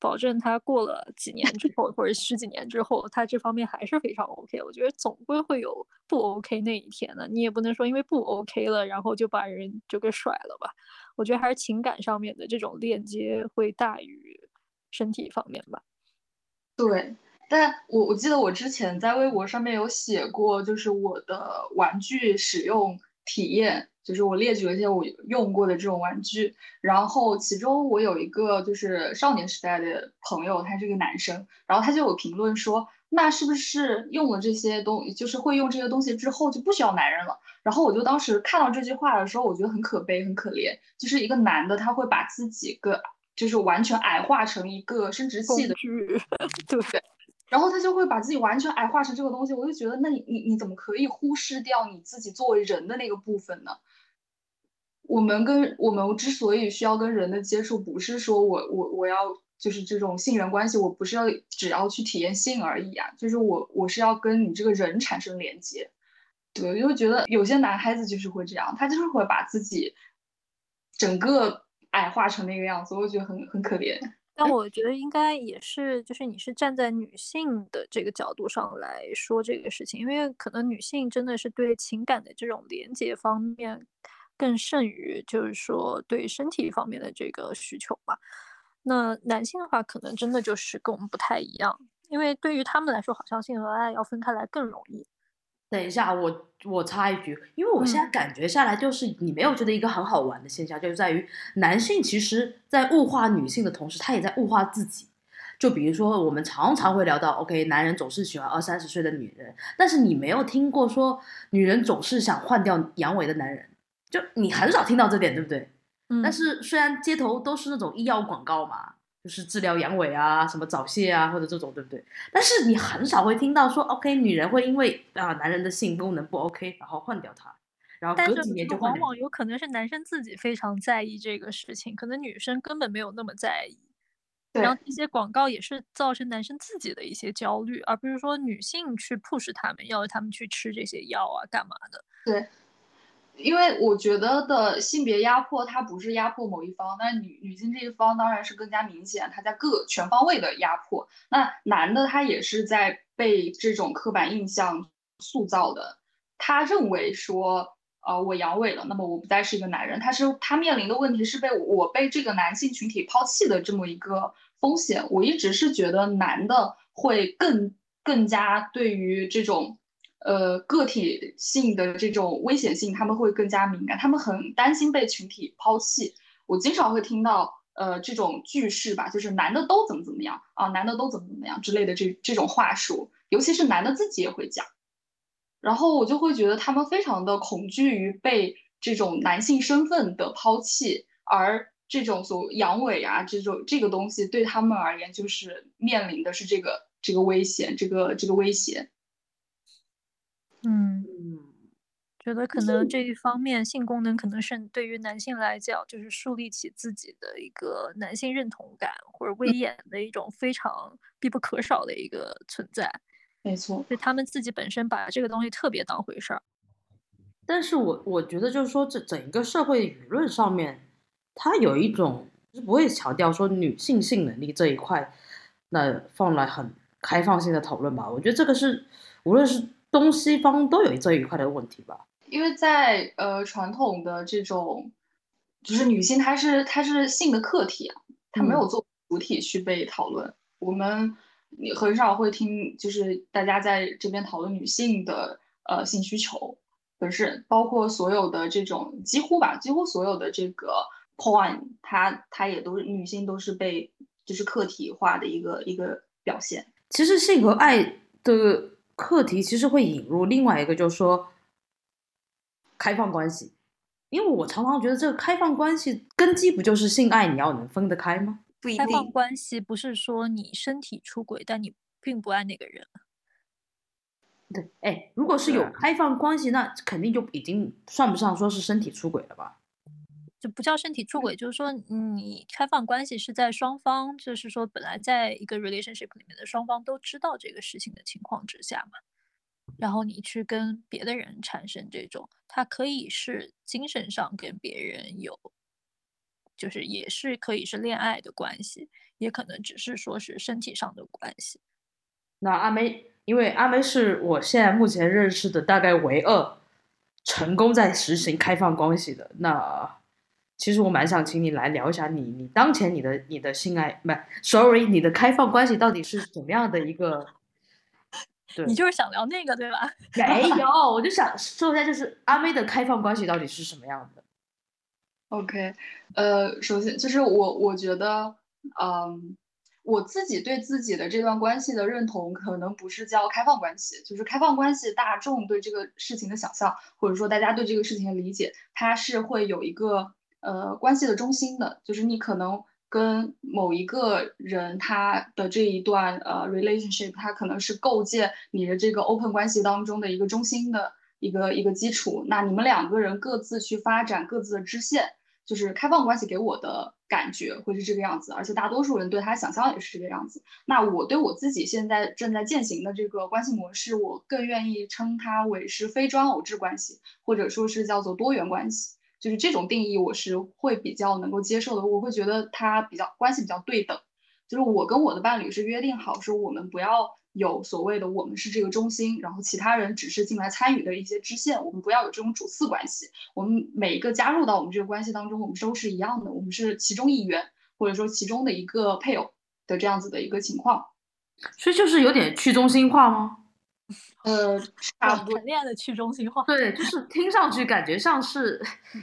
保证他过了几年之后，或者十几年之后，他这方面还是非常 OK。我觉得总归会有不 OK 那一天的，你也不能说因为不 OK 了，然后就把人就给甩了吧。我觉得还是情感上面的这种链接会大于身体方面吧。对，但我我记得我之前在微博上面有写过，就是我的玩具使用体验。就是我列举了一些我用过的这种玩具，然后其中我有一个就是少年时代的朋友，他是个男生，然后他就有评论说，那是不是用了这些东，就是会用这些东西之后就不需要男人了？然后我就当时看到这句话的时候，我觉得很可悲，很可怜，就是一个男的他会把自己个就是完全矮化成一个生殖器的，*laughs* 对。然后他就会把自己完全矮化成这个东西，我就觉得，那你你你怎么可以忽视掉你自己作为人的那个部分呢？我们跟我们之所以需要跟人的接触，不是说我我我要就是这种性缘关系，我不是要只要去体验性而已啊，就是我我是要跟你这个人产生连接。对，因为觉得有些男孩子就是会这样，他就是会把自己整个矮化成那个样子，我觉得很很可怜。但我觉得应该也是，就是你是站在女性的这个角度上来说这个事情，因为可能女性真的是对情感的这种连接方面更胜于就是说对身体方面的这个需求吧。那男性的话，可能真的就是跟我们不太一样，因为对于他们来说，好像性和爱要分开来更容易。等一下，我我插一句，因为我现在感觉下来，就是你没有觉得一个很好玩的现象，就是在于男性其实，在物化女性的同时，他也在物化自己。就比如说，我们常常会聊到，OK，男人总是喜欢二三十岁的女人，但是你没有听过说，女人总是想换掉阳痿的男人，就你很少听到这点，对不对？嗯。但是虽然街头都是那种医药广告嘛。就是治疗阳痿啊，什么早泄啊，或者这种，对不对？但是你很少会听到说，OK，女人会因为啊男人的性功能不 OK，然后换掉他，然后隔几年就往往有可能是男生自己非常在意这个事情，可能女生根本没有那么在意。然后这些广告也是造成男生自己的一些焦虑，而不是说女性去 push 他们，要他们去吃这些药啊，干嘛的？对。因为我觉得的性别压迫，它不是压迫某一方，那女女性这一方当然是更加明显，它在各全方位的压迫。那男的他也是在被这种刻板印象塑造的，他认为说，呃，我阳痿了，那么我不再是一个男人，他是他面临的问题是被我被这个男性群体抛弃的这么一个风险。我一直是觉得男的会更更加对于这种。呃，个体性的这种危险性，他们会更加敏感，他们很担心被群体抛弃。我经常会听到，呃，这种句式吧，就是男的都怎么怎么样啊，男的都怎么怎么样之类的这这种话术，尤其是男的自己也会讲。然后我就会觉得他们非常的恐惧于被这种男性身份的抛弃，而这种所阳痿啊，这种这个东西对他们而言，就是面临的是这个这个危险，这个这个威胁。嗯觉得可能这一方面性功能可能是对于男性来讲，就是树立起自己的一个男性认同感或者威严的一种非常必不可少的一个存在。没错，就他们自己本身把这个东西特别当回事儿。但是我我觉得就是说，这整一个社会舆论上面，它有一种是不会强调说女性性能力这一块。那放来很开放性的讨论吧。我觉得这个是无论是东西方都有这一块的问题吧。因为在呃传统的这种，就是女性她是她是性的客体啊，她没有做主体去被讨论。我们你很少会听，就是大家在这边讨论女性的呃性需求本身，包括所有的这种几乎吧，几乎所有的这个 point，它它也都是女性都是被就是客体化的一个一个表现。其实性和爱的课题其实会引入另外一个，就是说。开放关系，因为我常常觉得这个开放关系根基不就是性爱你要能分得开吗？不一定。开放关系不是说你身体出轨，但你并不爱那个人。对，哎，如果是有开放关系，那肯定就已经算不上说是身体出轨了吧？就不叫身体出轨，就是说你开放关系是在双方，就是说本来在一个 relationship 里面的双方都知道这个事情的情况之下嘛。然后你去跟别的人产生这种，他可以是精神上跟别人有，就是也是可以是恋爱的关系，也可能只是说是身体上的关系。那阿梅，因为阿梅是我现在目前认识的大概唯二成功在实行开放关系的。那其实我蛮想请你来聊一下你你当前你的你的性爱，不，sorry，你的开放关系到底是怎么样的一个？你就是想聊那个对吧？*laughs* 没有，我就想说一下，就是阿妹的开放关系到底是什么样的？OK，呃，首先就是我我觉得，嗯，我自己对自己的这段关系的认同，可能不是叫开放关系，就是开放关系，大众对这个事情的想象，或者说大家对这个事情的理解，它是会有一个呃关系的中心的，就是你可能。跟某一个人他的这一段呃 relationship，他可能是构建你的这个 open 关系当中的一个中心的一个一个基础。那你们两个人各自去发展各自的支线，就是开放关系给我的感觉会是这个样子，而且大多数人对他想象也是这个样子。那我对我自己现在正在践行的这个关系模式，我更愿意称它为是非专偶制关系，或者说是叫做多元关系。就是这种定义，我是会比较能够接受的。我会觉得它比较关系比较对等，就是我跟我的伴侣是约定好说，我们不要有所谓的我们是这个中心，然后其他人只是进来参与的一些支线，我们不要有这种主次关系。我们每一个加入到我们这个关系当中，我们都是一样的，我们是其中一员，或者说其中的一个配偶的这样子的一个情况。所以就是有点去中心化吗？呃，差不多。谈恋爱的去中心化，对，就是听上去感觉像是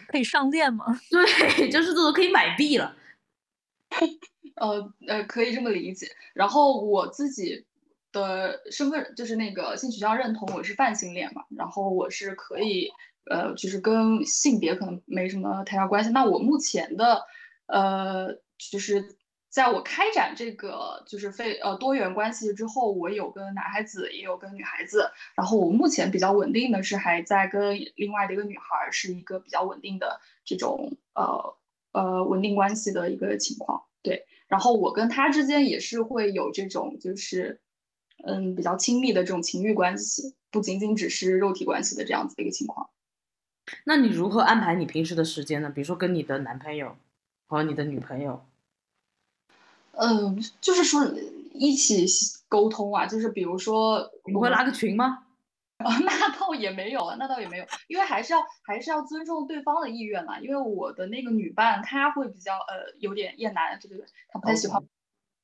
可以上链吗？*laughs* 对，就是这种可以买币了。*laughs* 呃呃，可以这么理解。然后我自己的身份就是那个性取向认同，我是泛性恋嘛。然后我是可以，呃，就是跟性别可能没什么太大关系。那我目前的，呃，就是。在我开展这个就是非呃多元关系之后，我有跟男孩子，也有跟女孩子。然后我目前比较稳定的是还在跟另外的一个女孩，是一个比较稳定的这种呃呃稳定关系的一个情况。对，然后我跟他之间也是会有这种就是嗯比较亲密的这种情欲关系，不仅仅只是肉体关系的这样子的一个情况。那你如何安排你平时的时间呢？比如说跟你的男朋友和你的女朋友。嗯，就是说一起沟通啊，就是比如说，你会拉个群吗？啊，*laughs* 那倒也没有啊，那倒也没有，因为还是要还是要尊重对方的意愿嘛。因为我的那个女伴，她会比较呃有点厌男，对对对，她不太喜欢，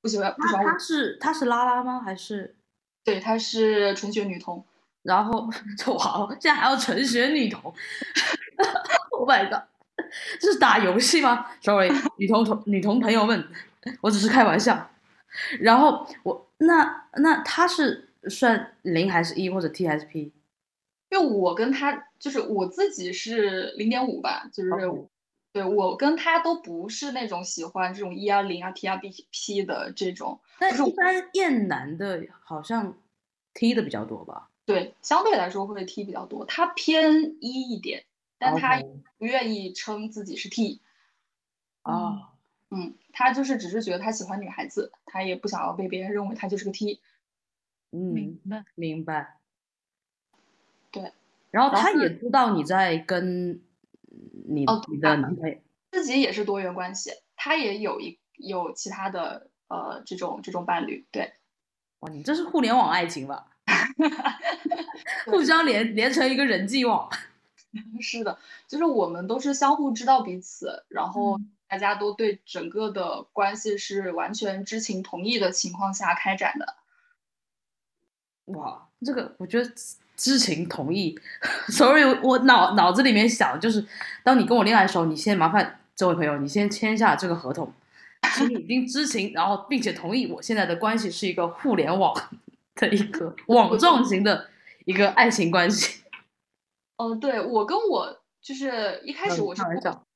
不喜欢不喜欢。她是她是拉拉吗？还是？对，她是纯血女同。然后哇，*laughs* 现在还要纯血女同，*laughs* Oh my god，这是打游戏吗？Sorry，女同同女同朋友们。我只是开玩笑，然后我那那他是算零还是一或者 T 还是 P？因为我跟他就是我自己是零点五吧，就是对我跟他都不是那种喜欢这种一啊零啊 T 啊 B P 的这种。但一般厌男的好像 T 的比较多吧？对，相对来说会 T 比较多，他偏一一点，但他不愿意称自己是 T。啊。嗯，他就是只是觉得他喜欢女孩子，他也不想要被别人认为他就是个 T。嗯，明白明白。对，然后他也知道你在跟你你的男朋友，自己也是多元关系，他也有一有其他的呃这种这种伴侣。对，哇，你这是互联网爱情吧？*laughs* 互相连连成一个人际网。*laughs* 是的，就是我们都是相互知道彼此，然后大家都对整个的关系是完全知情同意的情况下开展的。哇，这个我觉得知情同意。*laughs* Sorry，我脑脑子里面想就是，当你跟我恋爱的时候，你先麻烦这位朋友，你先签下这个合同，你已经知情，然后并且同意我现在的关系是一个互联网的一个网状型的一个爱情关系。嗯，对我跟我就是一开始我是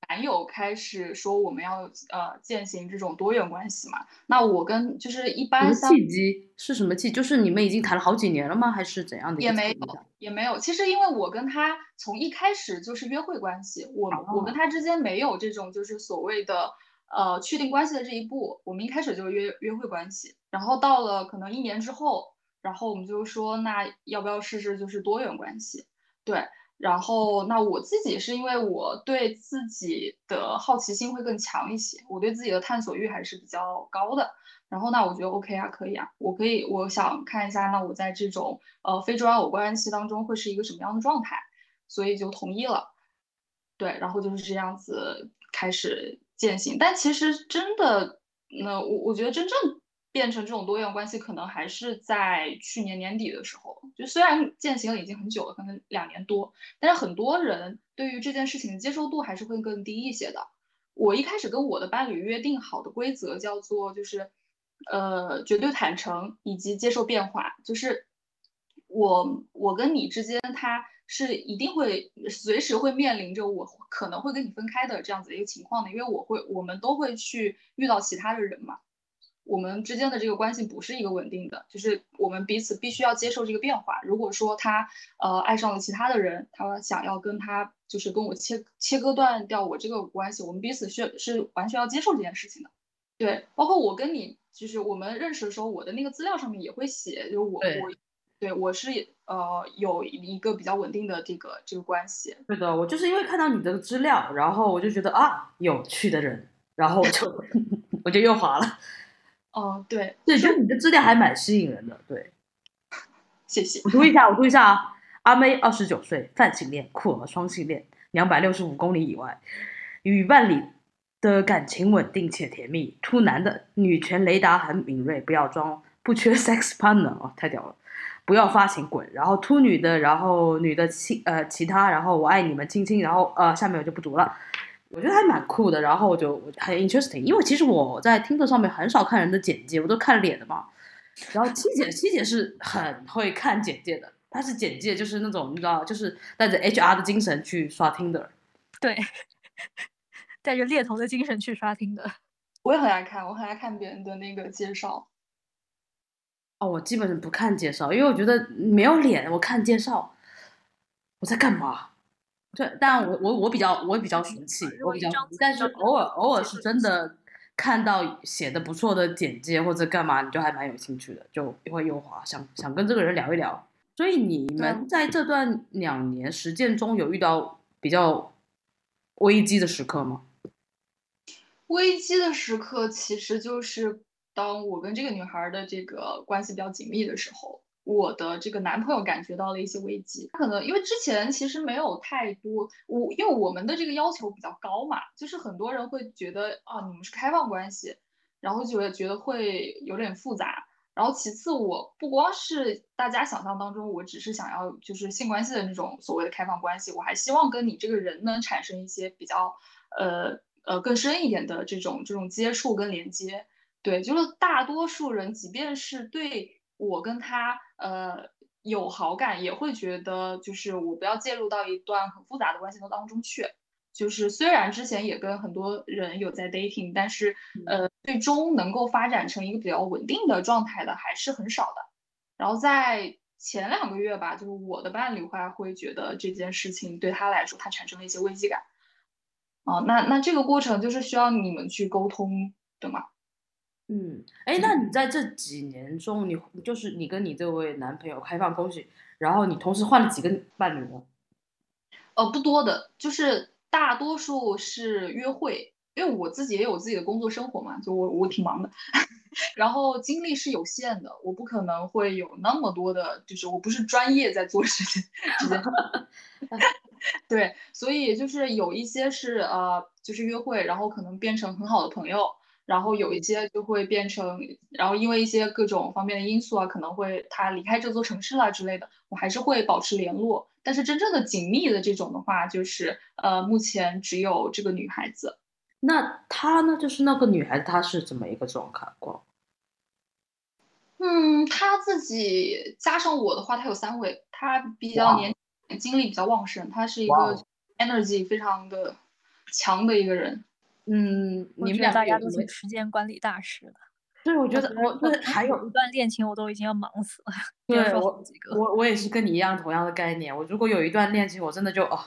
男友开始说我们要呃践行这种多元关系嘛，那我跟就是一般契机是什么契？就是你们已经谈了好几年了吗？还是怎样的？也没有，也没有。其实因为我跟他从一开始就是约会关系，我我跟他之间没有这种就是所谓的呃确定关系的这一步，我们一开始就是约约会关系，然后到了可能一年之后，然后我们就说那要不要试试就是多元关系？对。然后，那我自己是因为我对自己的好奇心会更强一些，我对自己的探索欲还是比较高的。然后，那我觉得 OK 啊，可以啊，我可以，我想看一下，那我在这种呃非专偶关系当中会是一个什么样的状态，所以就同意了。对，然后就是这样子开始践行。但其实真的，那我我觉得真正。变成这种多元关系，可能还是在去年年底的时候。就虽然践行了已经很久了，可能两年多，但是很多人对于这件事情的接受度还是会更低一些的。我一开始跟我的伴侣约定好的规则叫做，就是，呃，绝对坦诚以及接受变化。就是我我跟你之间，他是一定会随时会面临着我可能会跟你分开的这样子的一个情况的，因为我会我们都会去遇到其他的人嘛。我们之间的这个关系不是一个稳定的，就是我们彼此必须要接受这个变化。如果说他呃爱上了其他的人，他想要跟他就是跟我切切割断掉我这个关系，我们彼此需是完全要接受这件事情的。对，包括我跟你，就是我们认识的时候，我的那个资料上面也会写，就是我我对我是呃有一个比较稳定的这个这个关系。对的，我就是因为看到你的资料，然后我就觉得啊有趣的人，然后我就 *laughs* 我就又滑了。哦，对，对，就你的资料还蛮吸引人的，对，谢谢。我读一下，我读一下啊。阿妹二十九岁，泛性恋，酷儿双性恋，两百六十五公里以外，与伴侣的感情稳定且甜蜜。突男的，女权雷达很敏锐，不要装，不缺 *laughs* sex partner 哦，太屌了，不要发情滚。然后秃女的，然后女的亲呃其他，然后我爱你们亲亲，然后呃下面我就不读了。我觉得还蛮酷的，然后我就很 interesting，因为其实我在听课上面很少看人的简介，我都看脸的嘛。然后七姐，七姐是很会看简介的，她是简介就是那种你知道，就是带着 HR 的精神去刷听的。对，*laughs* 带着猎头的精神去刷听的。我也很爱看，我很爱看别人的那个介绍。哦，我基本上不看介绍，因为我觉得没有脸，我看介绍，我在干嘛？对，但我我我比较我比较俗气，我比较，但是偶尔偶尔是真的看到写的不错的简介或者干嘛，你就还蛮有兴趣的，就会又滑，想想跟这个人聊一聊。所以你们在这段两年实践中有遇到比较危机的时刻吗？危机的时刻其实就是当我跟这个女孩的这个关系比较紧密的时候。我的这个男朋友感觉到了一些危机，他可能因为之前其实没有太多，我因为我们的这个要求比较高嘛，就是很多人会觉得啊，你们是开放关系，然后就会觉得会有点复杂。然后其次，我不光是大家想象当中，我只是想要就是性关系的那种所谓的开放关系，我还希望跟你这个人能产生一些比较呃呃更深一点的这种这种接触跟连接。对，就是大多数人，即便是对。我跟他呃有好感，也会觉得就是我不要介入到一段很复杂的关系当中去。就是虽然之前也跟很多人有在 dating，但是呃最终能够发展成一个比较稳定的状态的还是很少的。然后在前两个月吧，就是我的伴侣话会觉得这件事情对他来说，他产生了一些危机感。哦，那那这个过程就是需要你们去沟通的嘛？嗯，哎，那你在这几年中，你就是你跟你这位男朋友开放关系，然后你同时换了几个伴侣呢？呃，不多的，就是大多数是约会，因为我自己也有自己的工作生活嘛，就我我挺忙的，*laughs* 然后精力是有限的，我不可能会有那么多的，就是我不是专业在做事情，*laughs* 对，所以就是有一些是呃，就是约会，然后可能变成很好的朋友，然后有一些就会变成，然后因为一些各种方面的因素啊，可能会他离开这座城市啦之类的，我还是会保持联络。但是真正的紧密的这种的话，就是呃，目前只有这个女孩子。那她呢？就是那个女孩子，她是怎么一个状况？嗯，她自己加上我的话，她有三位，她比较年精力比较旺盛，她是一个 energy 非常的强的一个人。嗯，你们俩大家都是时间管理大师的。对，我觉得我那还有一段恋情，我都已经要忙死了。对我，我我也是跟你一样同样的概念。我如果有一段恋情，我真的就哦，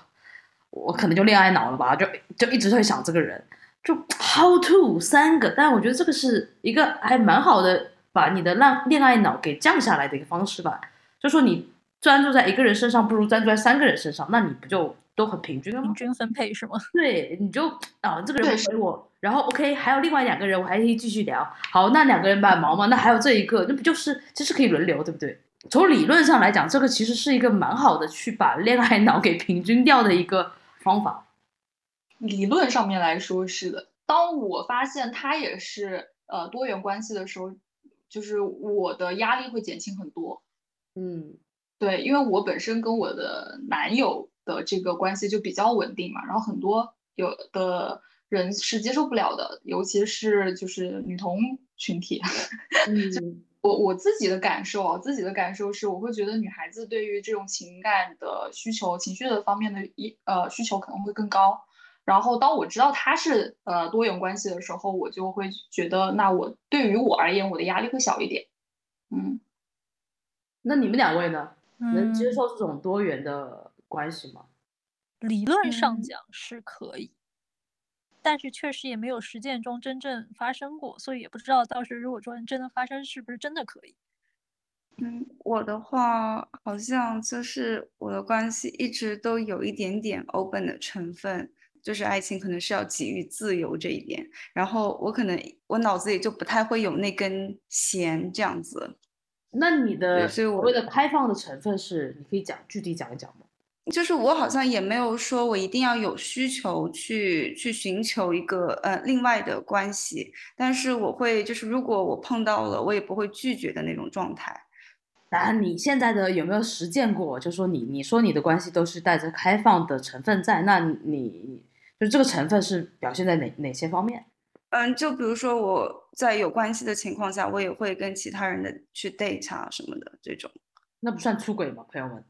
我可能就恋爱脑了吧，就就一直会想这个人，就 how to 三个。但我觉得这个是一个还蛮好的，把你的让恋爱脑给降下来的一个方式吧。就说你专注在一个人身上，不如专注在三个人身上，那你不就？都很平均？平均分配是吗？*laughs* 对，你就啊，这个人回我，然后 OK，还有另外两个人，我还可以继续聊。好，那两个人蛮忙吗？那还有这一个，那不就是其实可以轮流，对不对？从理论上来讲，这个其实是一个蛮好的去把恋爱脑给平均掉的一个方法。理论上面来说是的。当我发现他也是呃多元关系的时候，就是我的压力会减轻很多。嗯，对，因为我本身跟我的男友。的这个关系就比较稳定嘛，然后很多有的人是接受不了的，尤其是就是女同群体。*laughs* 我我自己的感受，自己的感受是，我会觉得女孩子对于这种情感的需求、情绪的方面的一呃需求可能会更高。然后当我知道他是呃多元关系的时候，我就会觉得，那我对于我而言，我的压力会小一点。嗯，那你们两位呢？能接受这种多元的？关系吗？理论上讲是可以，但是确实也没有实践中真正发生过，所以也不知道到时如果说真的发生，是不是真的可以。嗯，我的话好像就是我的关系一直都有一点点 open 的成分，就是爱情可能是要给予自由这一点，然后我可能我脑子里就不太会有那根弦这样子。那你的所谓的开放的成分是，你可以讲具体讲一讲吗？就是我好像也没有说我一定要有需求去去寻求一个呃另外的关系，但是我会就是如果我碰到了，我也不会拒绝的那种状态。那你现在的有没有实践过？就说你你说你的关系都是带着开放的成分在，那你就这个成分是表现在哪哪些方面？嗯，就比如说我在有关系的情况下，我也会跟其他人的去 date 啊什么的这种。那不算出轨吗，朋友们？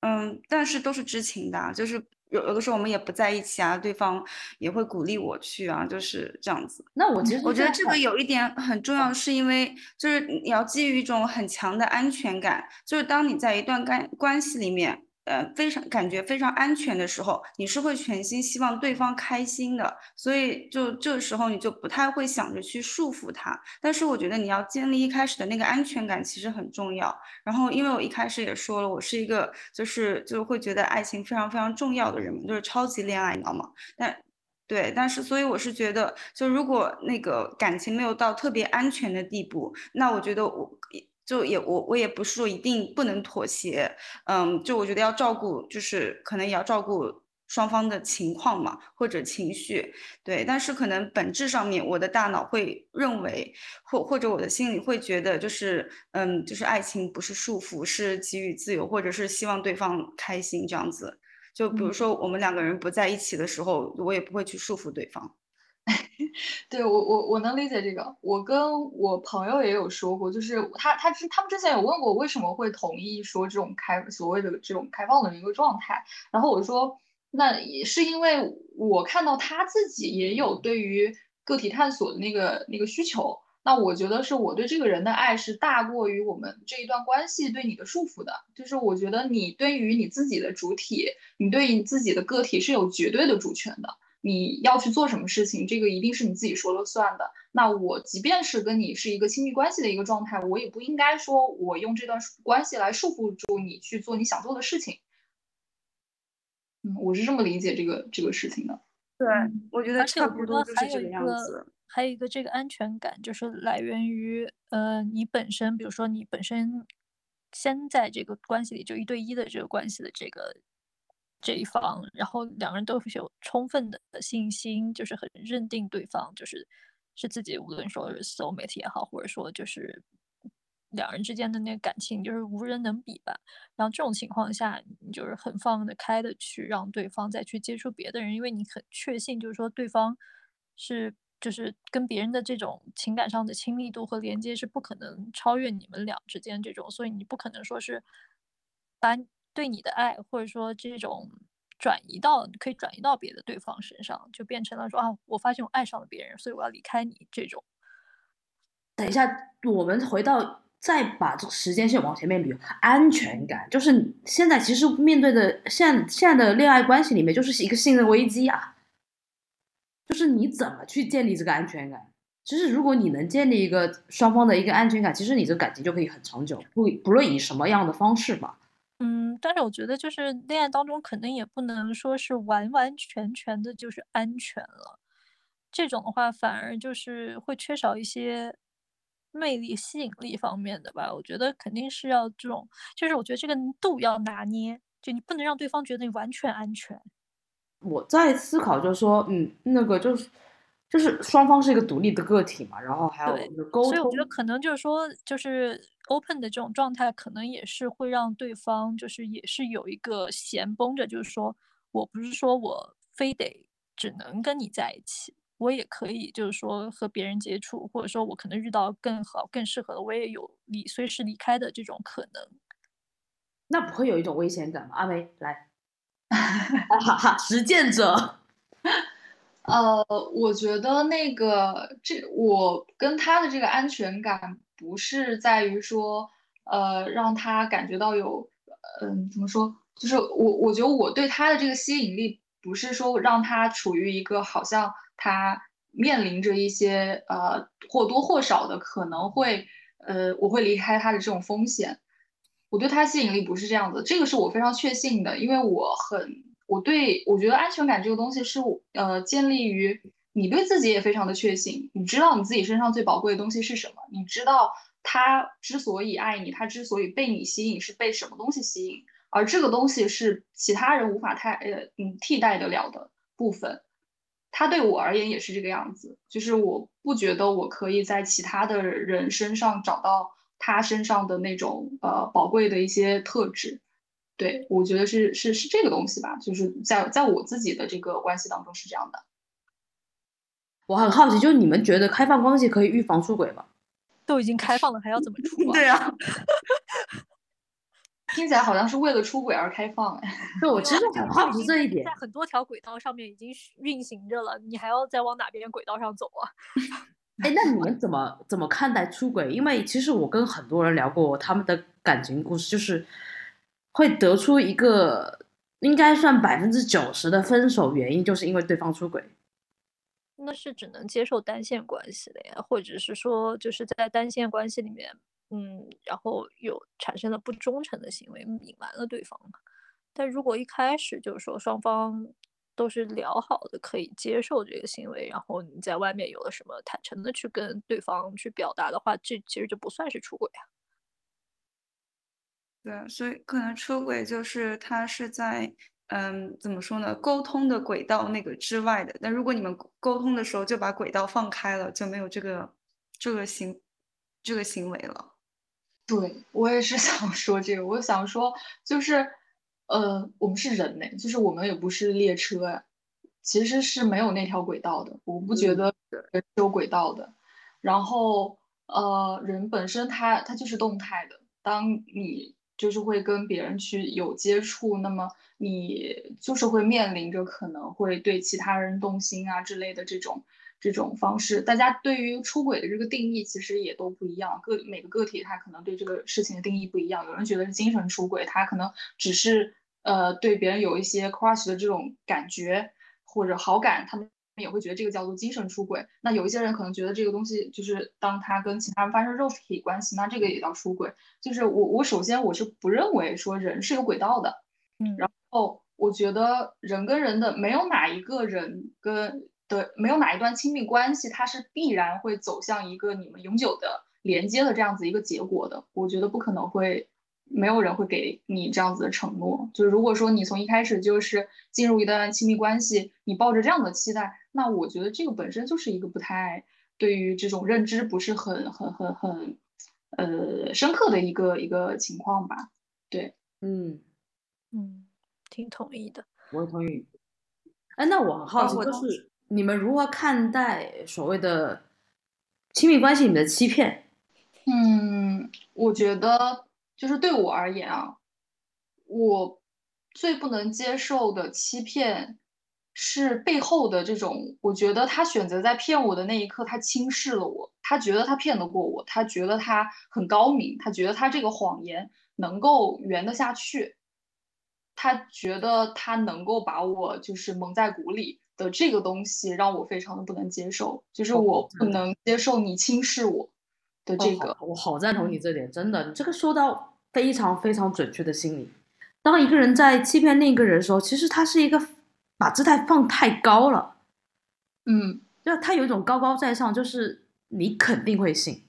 嗯，但是都是知情的，就是有有的时候我们也不在一起啊，对方也会鼓励我去啊，就是这样子。那我我觉得这个有一点很重要，是因为就是你要基于一种很强的安全感，就是当你在一段关关系里面。呃，非常感觉非常安全的时候，你是会全心希望对方开心的，所以就这个时候你就不太会想着去束缚他。但是我觉得你要建立一开始的那个安全感其实很重要。然后因为我一开始也说了，我是一个就是就会觉得爱情非常非常重要的人，就是超级恋爱脑嘛。但对，但是所以我是觉得，就如果那个感情没有到特别安全的地步，那我觉得我。就也我我也不是说一定不能妥协，嗯，就我觉得要照顾，就是可能也要照顾双方的情况嘛，或者情绪，对，但是可能本质上面，我的大脑会认为，或或者我的心里会觉得，就是嗯，就是爱情不是束缚，是给予自由，或者是希望对方开心这样子。就比如说我们两个人不在一起的时候，我也不会去束缚对方。*laughs* 对我我我能理解这个，我跟我朋友也有说过，就是他他之他们之前有问过我为什么会同意说这种开所谓的这种开放的一个状态，然后我说那也是因为我看到他自己也有对于个体探索的那个那个需求，那我觉得是我对这个人的爱是大过于我们这一段关系对你的束缚的，就是我觉得你对于你自己的主体，你对你自己的个体是有绝对的主权的。你要去做什么事情，这个一定是你自己说了算的。那我即便是跟你是一个亲密关系的一个状态，我也不应该说我用这段关系来束缚住你去做你想做的事情。嗯，我是这么理解这个这个事情的。对，我觉得差不多就是这个样子。还有一个这个安全感就是来源于呃你本身，比如说你本身先在这个关系里就一对一的这个关系的这个这一方，然后两个人都有充分的信心，就是很认定对方就是是自己，无论说是 soul mate 也好，或者说就是。两人之间的那个感情就是无人能比吧。然后这种情况下，你就是很放得开的去让对方再去接触别的人，因为你很确信，就是说对方是就是跟别人的这种情感上的亲密度和连接是不可能超越你们俩之间这种，所以你不可能说是把对你的爱或者说这种转移到可以转移到别的对方身上，就变成了说啊，我发现我爱上了别人，所以我要离开你这种。等一下，我们回到。再把这个时间线往前面捋，安全感就是现在其实面对的现现在的恋爱关系里面就是一个信任危机啊，就是你怎么去建立这个安全感？其实如果你能建立一个双方的一个安全感，其实你这感情就可以很长久，不不论以什么样的方式吧。嗯，但是我觉得就是恋爱当中肯定也不能说是完完全全的就是安全了，这种的话反而就是会缺少一些。魅力、吸引力方面的吧，我觉得肯定是要这种，就是我觉得这个度要拿捏，就你不能让对方觉得你完全安全。我在思考，就是说，嗯，那个就是，就是双方是一个独立的个体嘛，然后还有沟通。所以我觉得可能就是说，就是 open 的这种状态，可能也是会让对方就是也是有一个弦绷着，就是说我不是说我非得只能跟你在一起。我也可以，就是说和别人接触，或者说我可能遇到更好、更适合的，我也有离随时离开的这种可能。那不会有一种危险感吗？阿梅来，哈哈，实践者。呃，我觉得那个这我跟他的这个安全感不是在于说，呃，让他感觉到有，嗯，怎么说？就是我我觉得我对他的这个吸引力不是说让他处于一个好像。他面临着一些呃或多或少的可能会呃我会离开他的这种风险，我对他吸引力不是这样子，这个是我非常确信的，因为我很我对我觉得安全感这个东西是我呃建立于你对自己也非常的确信，你知道你自己身上最宝贵的东西是什么，你知道他之所以爱你，他之所以被你吸引是被什么东西吸引，而这个东西是其他人无法太呃嗯替代得了的部分。他对我而言也是这个样子，就是我不觉得我可以在其他的人身上找到他身上的那种呃宝贵的一些特质，对我觉得是是是这个东西吧，就是在在我自己的这个关系当中是这样的。我很好奇，就是你们觉得开放关系可以预防出轨吗？都已经开放了，还要怎么出？*laughs* 对啊。*laughs* 听起来好像是为了出轨而开放哎，对我真的很好奇这一点，在很多条轨道上面已经运行着了，你还要再往哪边轨道上走啊？*laughs* 哎，那你们怎么怎么看待出轨？因为其实我跟很多人聊过他们的感情故事，就是会得出一个应该算百分之九十的分手原因，就是因为对方出轨。那是只能接受单线关系的呀，或者是说就是在单线关系里面。嗯，然后有产生了不忠诚的行为，隐瞒了对方。但如果一开始就是说双方都是聊好的，可以接受这个行为，然后你在外面有了什么坦诚的去跟对方去表达的话，这其实就不算是出轨啊。对，所以可能出轨就是他是在嗯，怎么说呢？沟通的轨道那个之外的。但如果你们沟通的时候就把轨道放开了，就没有这个这个行这个行为了。对我也是 *laughs* 想说这个，我想说就是，呃，我们是人呢，就是我们也不是列车，其实是没有那条轨道的。我不觉得有轨道的。然后，呃，人本身他他就是动态的。当你就是会跟别人去有接触，那么你就是会面临着可能会对其他人动心啊之类的这种。这种方式，大家对于出轨的这个定义其实也都不一样，个每个个体他可能对这个事情的定义不一样。有人觉得是精神出轨，他可能只是呃对别人有一些 crush 的这种感觉或者好感，他们也会觉得这个叫做精神出轨。那有一些人可能觉得这个东西就是当他跟其他人发生肉体关系，那这个也叫出轨。就是我我首先我是不认为说人是有轨道的，嗯，然后我觉得人跟人的没有哪一个人跟的没有哪一段亲密关系，它是必然会走向一个你们永久的连接的这样子一个结果的。我觉得不可能会，没有人会给你这样子的承诺。就是如果说你从一开始就是进入一段亲密关系，你抱着这样的期待，那我觉得这个本身就是一个不太对于这种认知不是很很很很呃深刻的一个一个情况吧。对，嗯嗯，挺同意的。我同意。哎，那我很好奇，就是你们如何看待所谓的亲密关系里的欺骗？嗯，我觉得就是对我而言啊，我最不能接受的欺骗是背后的这种。我觉得他选择在骗我的那一刻，他轻视了我，他觉得他骗得过我，他觉得他很高明，他觉得他这个谎言能够圆得下去。他觉得他能够把我就是蒙在鼓里的这个东西，让我非常的不能接受，就是我不能接受你轻视我的这个。我好赞同你这点，真的，你这个说到非常非常准确的心理。当一个人在欺骗另一个人的时候，其实他是一个把姿态放太高了，嗯，就他有一种高高在上，就是你肯定会信。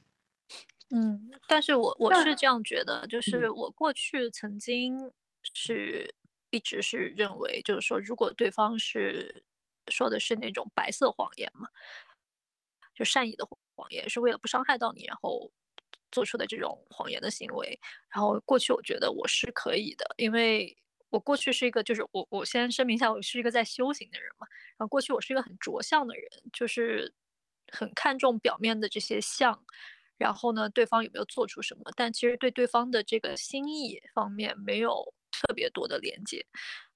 嗯，但是我我是这样觉得，就是我过去曾经是。一直是认为，就是说，如果对方是说的是那种白色谎言嘛，就善意的谎言，是为了不伤害到你，然后做出的这种谎言的行为。然后过去我觉得我是可以的，因为我过去是一个，就是我我先声明一下，我是一个在修行的人嘛。然后过去我是一个很着相的人，就是很看重表面的这些相，然后呢，对方有没有做出什么，但其实对对方的这个心意方面没有。特别多的连接，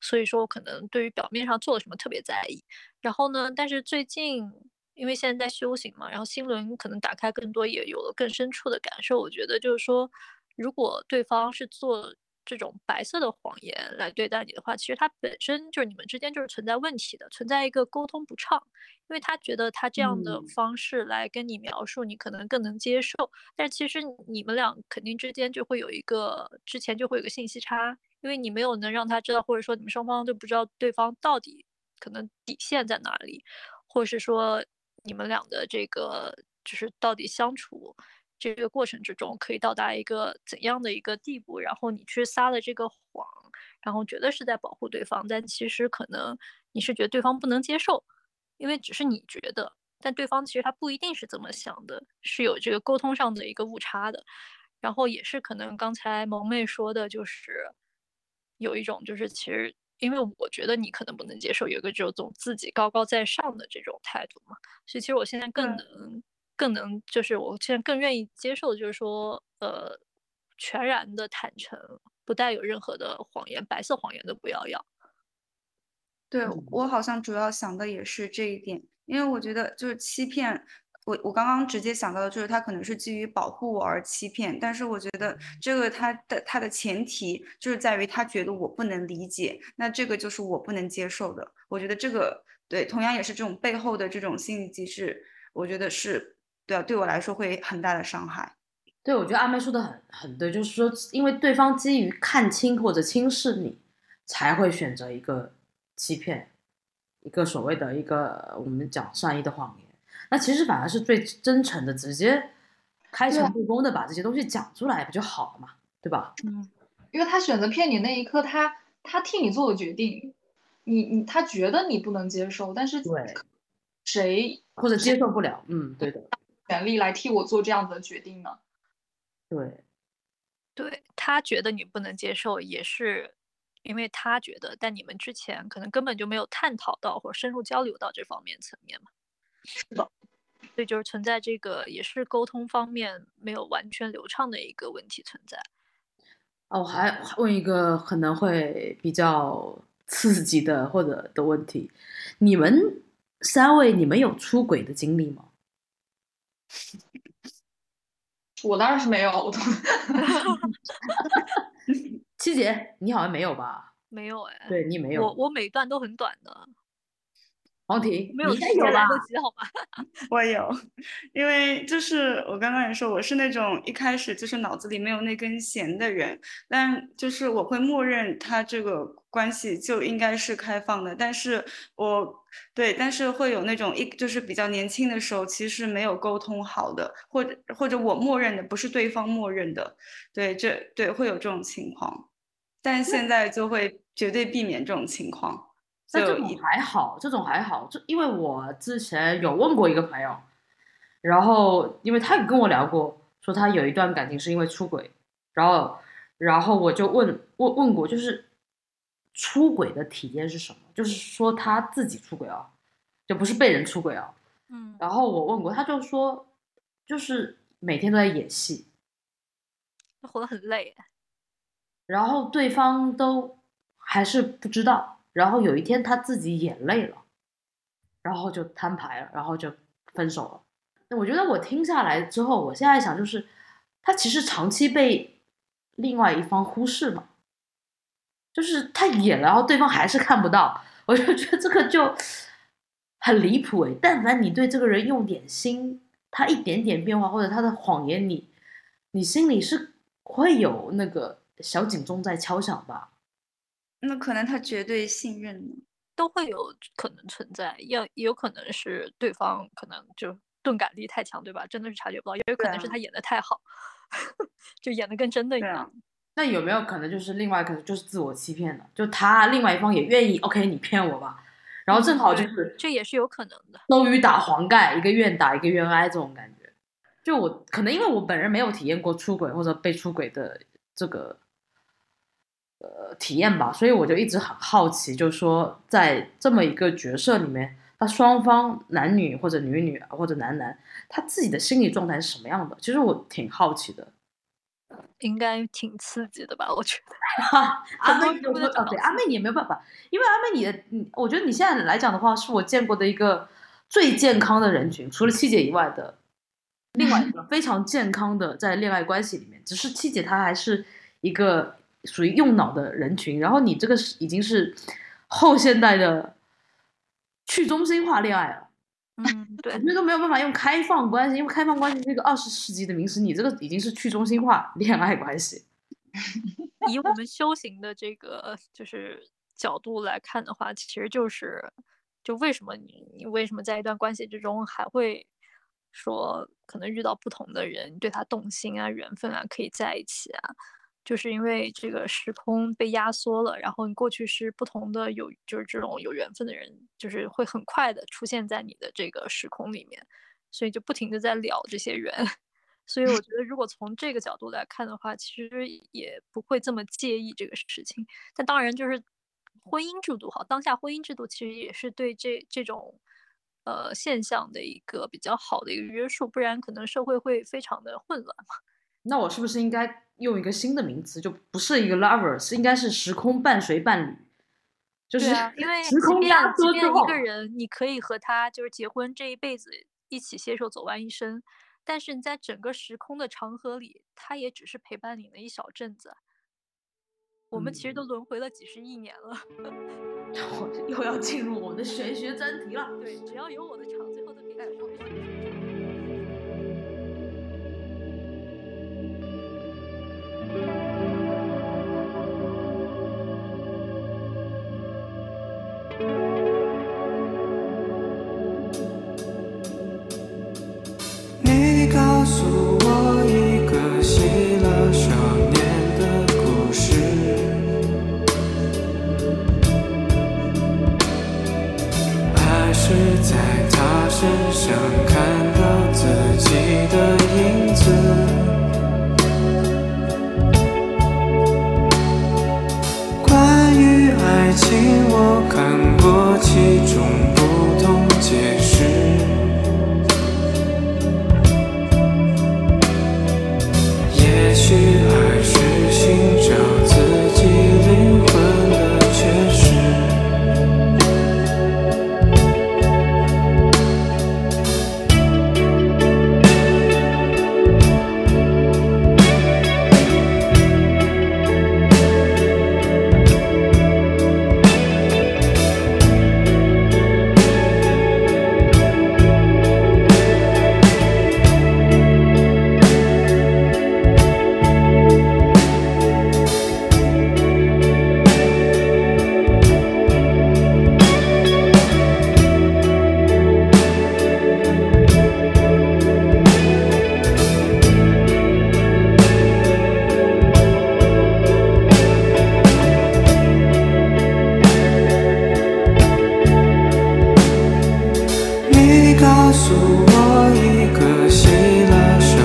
所以说我可能对于表面上做了什么特别在意。然后呢，但是最近因为现在在修行嘛，然后心轮可能打开更多，也有了更深处的感受。我觉得就是说，如果对方是做这种白色的谎言来对待你的话，其实他本身就是你们之间就是存在问题的，存在一个沟通不畅。因为他觉得他这样的方式来跟你描述，你可能更能接受。但其实你们俩肯定之间就会有一个之前就会有个信息差。因为你没有能让他知道，或者说你们双方都不知道对方到底可能底线在哪里，或者是说你们俩的这个就是到底相处这个过程之中可以到达一个怎样的一个地步，然后你去撒了这个谎，然后觉得是在保护对方，但其实可能你是觉得对方不能接受，因为只是你觉得，但对方其实他不一定是这么想的，是有这个沟通上的一个误差的，然后也是可能刚才萌妹说的就是。有一种就是，其实因为我觉得你可能不能接受有一个这种自己高高在上的这种态度嘛，所以其实我现在更能更能就是我现在更愿意接受，就是说呃全然的坦诚，不带有任何的谎言，白色谎言都不要要。对我好像主要想的也是这一点，因为我觉得就是欺骗。我我刚刚直接想到的就是他可能是基于保护我而欺骗，但是我觉得这个他的他的前提就是在于他觉得我不能理解，那这个就是我不能接受的。我觉得这个对，同样也是这种背后的这种心理机制，我觉得是对啊，对我来说会很大的伤害。对，我觉得阿妹说的很很对，就是说因为对方基于看清或者轻视你，才会选择一个欺骗，一个所谓的一个我们讲善意的谎言。那其实反而是最真诚的，直接开诚布公的把这些东西讲出来不就好了嘛，对吧？嗯，因为他选择骗你那一刻，他他替你做了决定，你你他觉得你不能接受，但是对谁或者接受不了，嗯，对的，权利来替我做这样子的决定呢？对，对他觉得你不能接受，也是因为他觉得，但你们之前可能根本就没有探讨到或者深入交流到这方面层面嘛。是的。所以就是存在这个，也是沟通方面没有完全流畅的一个问题存在。哦，我还问一个可能会比较刺激的或者的问题：你们三位，你们有出轨的经历吗？*laughs* 我当然是没有。我都 *laughs* *laughs* 七姐，你好像没有吧？没有哎。对你没有。我我每段都很短的。黄婷，没有应该有来得及好吗？*laughs* 我有，因为就是我刚刚也说，我是那种一开始就是脑子里没有那根弦的人，但就是我会默认他这个关系就应该是开放的，但是我对，但是会有那种一就是比较年轻的时候，其实没有沟通好的，或者或者我默认的不是对方默认的，对，这对会有这种情况，但现在就会绝对避免这种情况。那这种还好，这种还好，就因为我之前有问过一个朋友，然后因为他也跟我聊过，说他有一段感情是因为出轨，然后然后我就问问问过，就是出轨的体验是什么？就是说他自己出轨啊，就不是被人出轨啊。嗯，然后我问过，他就说就是每天都在演戏，活得很累，然后对方都还是不知道。然后有一天他自己演累了，然后就摊牌了，然后就分手了。那我觉得我听下来之后，我现在想就是，他其实长期被另外一方忽视嘛，就是他演了，然后对方还是看不到，我就觉得这个就很离谱诶。但凡你对这个人用点心，他一点点变化或者他的谎言，你你心里是会有那个小警钟在敲响吧？那可能他绝对信任呢，都会有可能存在，要也有可能是对方可能就钝感力太强，对吧？真的是察觉不到，也有可能是他演的太好，*laughs* 就演的跟真的一样。*laughs* 那有没有可能就是另外可能就是自我欺骗的？就他另外一方也愿意，OK，你骗我吧，然后正好就是这也是有可能的，周瑜打黄盖，一个愿打一个愿挨这种感觉。就我可能因为我本人没有体验过出轨或者被出轨的这个。呃，体验吧，所以我就一直很好奇，就是说，在这么一个角色里面，他双方男女或者女女或者男男，他自己的心理状态是什么样的？其实我挺好奇的，应该挺刺激的吧？我觉得。*laughs* 阿妹，哦，对，阿妹你也没有办法，因为阿妹你的，你我觉得你现在来讲的话，是我见过的一个最健康的人群，除了七姐以外的另外一个 *laughs* 非常健康的在恋爱关系里面，只是七姐她还是一个。属于用脑的人群，然后你这个是已经是后现代的去中心化恋爱了。嗯，*laughs* 对，我觉得没有办法用开放关系，因为开放关系是一个二十世纪的名词，你这个已经是去中心化恋爱关系。*laughs* 以我们修行的这个就是角度来看的话，其实就是就为什么你你为什么在一段关系之中还会说可能遇到不同的人对他动心啊、缘分啊，可以在一起啊？就是因为这个时空被压缩了，然后你过去是不同的有，就是这种有缘分的人，就是会很快的出现在你的这个时空里面，所以就不停的在聊这些缘。*laughs* 所以我觉得，如果从这个角度来看的话，其实也不会这么介意这个事情。但当然，就是婚姻制度哈，当下婚姻制度其实也是对这这种呃现象的一个比较好的一个约束，不然可能社会会非常的混乱嘛。那我是不是应该用一个新的名词，就不是一个 lover，是应该是时空伴随伴侣？就是因为时空压缩之后，一个人你可以和他就是结婚这一辈子一起携手走完一生，但是你在整个时空的长河里，他也只是陪伴你的一小阵子。我们其实都轮回了几十亿年了，*laughs* 又要进入我们的玄学专题了。对，只要有我的场，最后都可以说。你只想。诉我一个希腊神。